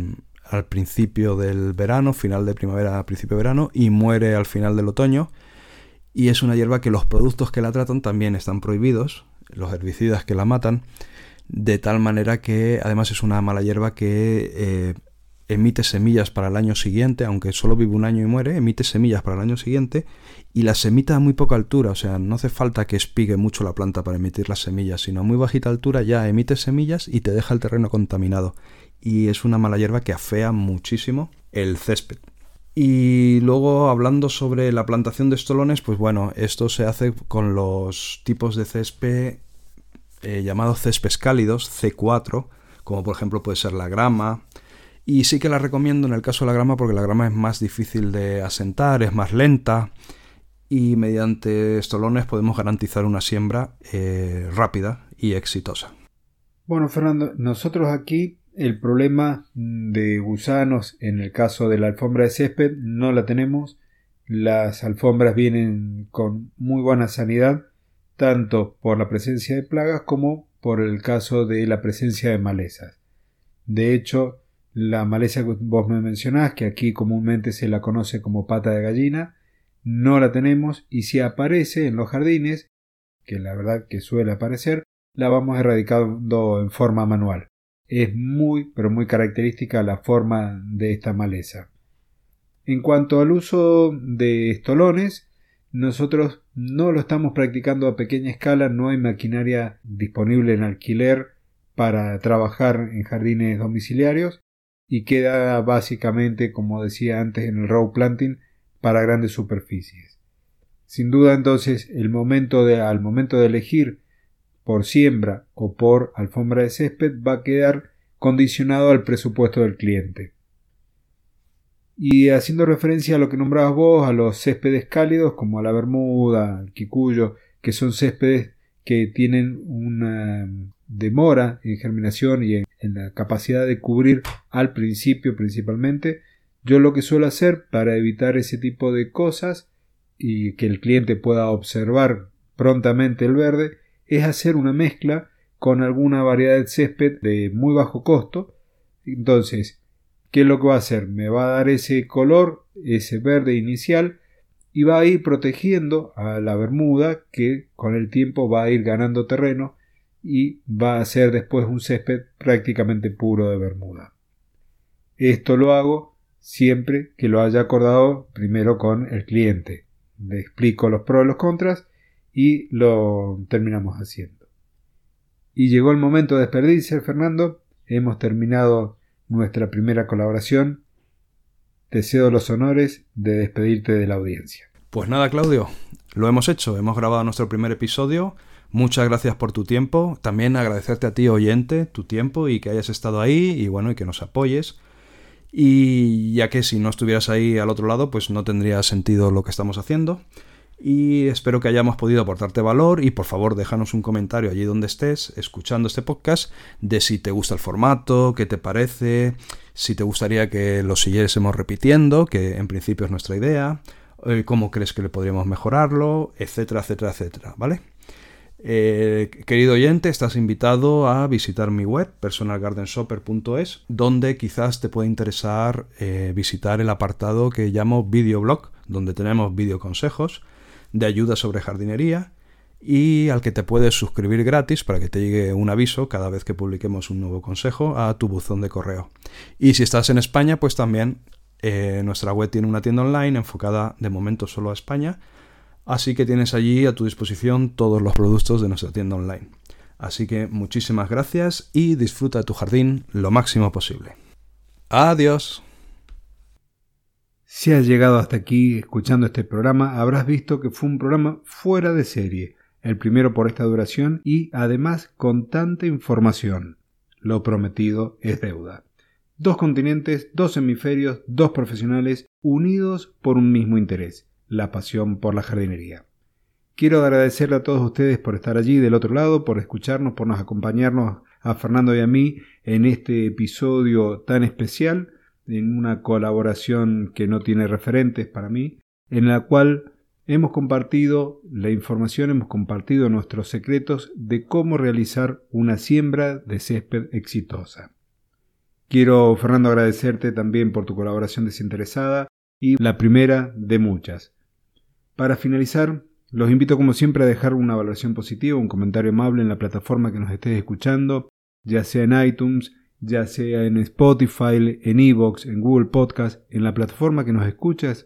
al principio del verano, final de primavera, principio de verano, y muere al final del otoño. Y es una hierba que los productos que la tratan también están prohibidos, los herbicidas que la matan, de tal manera que además es una mala hierba que eh, emite semillas para el año siguiente, aunque solo vive un año y muere, emite semillas para el año siguiente y las emite a muy poca altura, o sea, no hace falta que espigue mucho la planta para emitir las semillas, sino a muy bajita altura ya emite semillas y te deja el terreno contaminado y es una mala hierba que afea muchísimo el césped. Y luego hablando sobre la plantación de estolones, pues bueno, esto se hace con los tipos de césped eh, llamados céspedes cálidos, C4, como por ejemplo puede ser la grama. Y sí que la recomiendo en el caso de la grama porque la grama es más difícil de asentar, es más lenta y mediante estolones podemos garantizar una siembra eh, rápida y exitosa. Bueno, Fernando, nosotros aquí el problema de gusanos en el caso de la alfombra de césped no la tenemos. Las alfombras vienen con muy buena sanidad, tanto por la presencia de plagas como por el caso de la presencia de malezas. De hecho, la maleza que vos me mencionás, que aquí comúnmente se la conoce como pata de gallina, no la tenemos y si aparece en los jardines, que la verdad que suele aparecer, la vamos erradicando en forma manual. Es muy, pero muy característica la forma de esta maleza. En cuanto al uso de estolones, nosotros no lo estamos practicando a pequeña escala, no hay maquinaria disponible en alquiler para trabajar en jardines domiciliarios y queda básicamente, como decía antes, en el row planting para grandes superficies. Sin duda entonces el momento de, al momento de elegir por siembra o por alfombra de césped va a quedar condicionado al presupuesto del cliente. Y haciendo referencia a lo que nombrabas vos, a los céspedes cálidos como a la bermuda, el quicuyo, que son céspedes que tienen una demora en germinación y en, la capacidad de cubrir al principio principalmente, yo lo que suelo hacer para evitar ese tipo de cosas y que el cliente pueda observar prontamente el verde es hacer una mezcla con alguna variedad de césped de muy bajo costo. Entonces, ¿qué es lo que va a hacer? Me va a dar ese color, ese verde inicial, y va a ir protegiendo a la bermuda que con el tiempo va a ir ganando terreno y va a ser después un césped prácticamente puro de bermuda. Esto lo hago siempre que lo haya acordado primero con el cliente. Le explico los pros y los contras y lo terminamos haciendo. Y llegó el momento de despedirse, Fernando. Hemos terminado nuestra primera colaboración. Te cedo los honores de despedirte de la audiencia. Pues nada, Claudio, lo hemos hecho. Hemos grabado nuestro primer episodio. Muchas gracias por tu tiempo. También agradecerte a ti, oyente, tu tiempo y que hayas estado ahí y bueno, y que nos apoyes. Y ya que si no estuvieras ahí al otro lado, pues no tendría sentido lo que estamos haciendo y espero que hayamos podido aportarte valor y por favor déjanos un comentario allí donde estés escuchando este podcast de si te gusta el formato, qué te parece, si te gustaría que lo siguiésemos repitiendo, que en principio es nuestra idea, eh, cómo crees que le podríamos mejorarlo, etcétera, etcétera, etcétera, ¿vale? Eh, querido oyente, estás invitado a visitar mi web, personalgardenshopper.es, donde quizás te pueda interesar eh, visitar el apartado que llamo videoblog, donde tenemos videoconsejos de ayuda sobre jardinería y al que te puedes suscribir gratis para que te llegue un aviso cada vez que publiquemos un nuevo consejo a tu buzón de correo. Y si estás en España, pues también eh, nuestra web tiene una tienda online enfocada de momento solo a España, así que tienes allí a tu disposición todos los productos de nuestra tienda online. Así que muchísimas gracias y disfruta de tu jardín lo máximo posible. Adiós. Si has llegado hasta aquí escuchando este programa, habrás visto que fue un programa fuera de serie, el primero por esta duración y además con tanta información. Lo prometido es deuda. Dos continentes, dos hemisferios, dos profesionales unidos por un mismo interés, la pasión por la jardinería. Quiero agradecerle a todos ustedes por estar allí del otro lado, por escucharnos, por nos acompañarnos a Fernando y a mí en este episodio tan especial en una colaboración que no tiene referentes para mí, en la cual hemos compartido la información, hemos compartido nuestros secretos de cómo realizar una siembra de césped exitosa. Quiero, Fernando, agradecerte también por tu colaboración desinteresada y la primera de muchas. Para finalizar, los invito como siempre a dejar una valoración positiva, un comentario amable en la plataforma que nos estés escuchando, ya sea en iTunes, ya sea en Spotify, en Evox, en Google Podcast, en la plataforma que nos escuchas,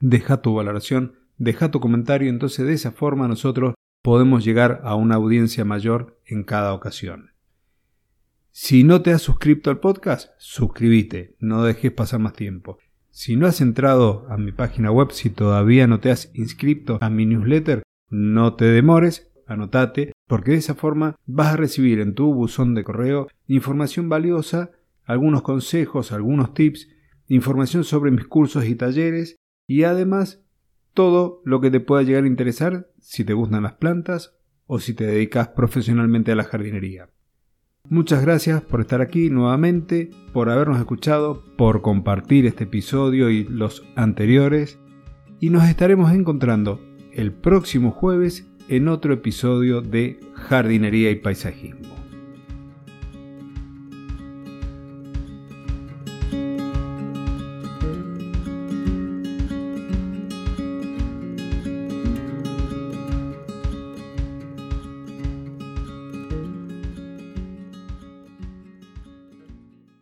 deja tu valoración, deja tu comentario, entonces de esa forma nosotros podemos llegar a una audiencia mayor en cada ocasión. Si no te has suscrito al podcast, suscríbete, no dejes pasar más tiempo. Si no has entrado a mi página web, si todavía no te has inscrito a mi newsletter, no te demores, anotate, porque de esa forma vas a recibir en tu buzón de correo información valiosa, algunos consejos, algunos tips, información sobre mis cursos y talleres y además todo lo que te pueda llegar a interesar si te gustan las plantas o si te dedicas profesionalmente a la jardinería. Muchas gracias por estar aquí nuevamente, por habernos escuchado, por compartir este episodio y los anteriores y nos estaremos encontrando el próximo jueves en otro episodio de Jardinería y Paisajismo.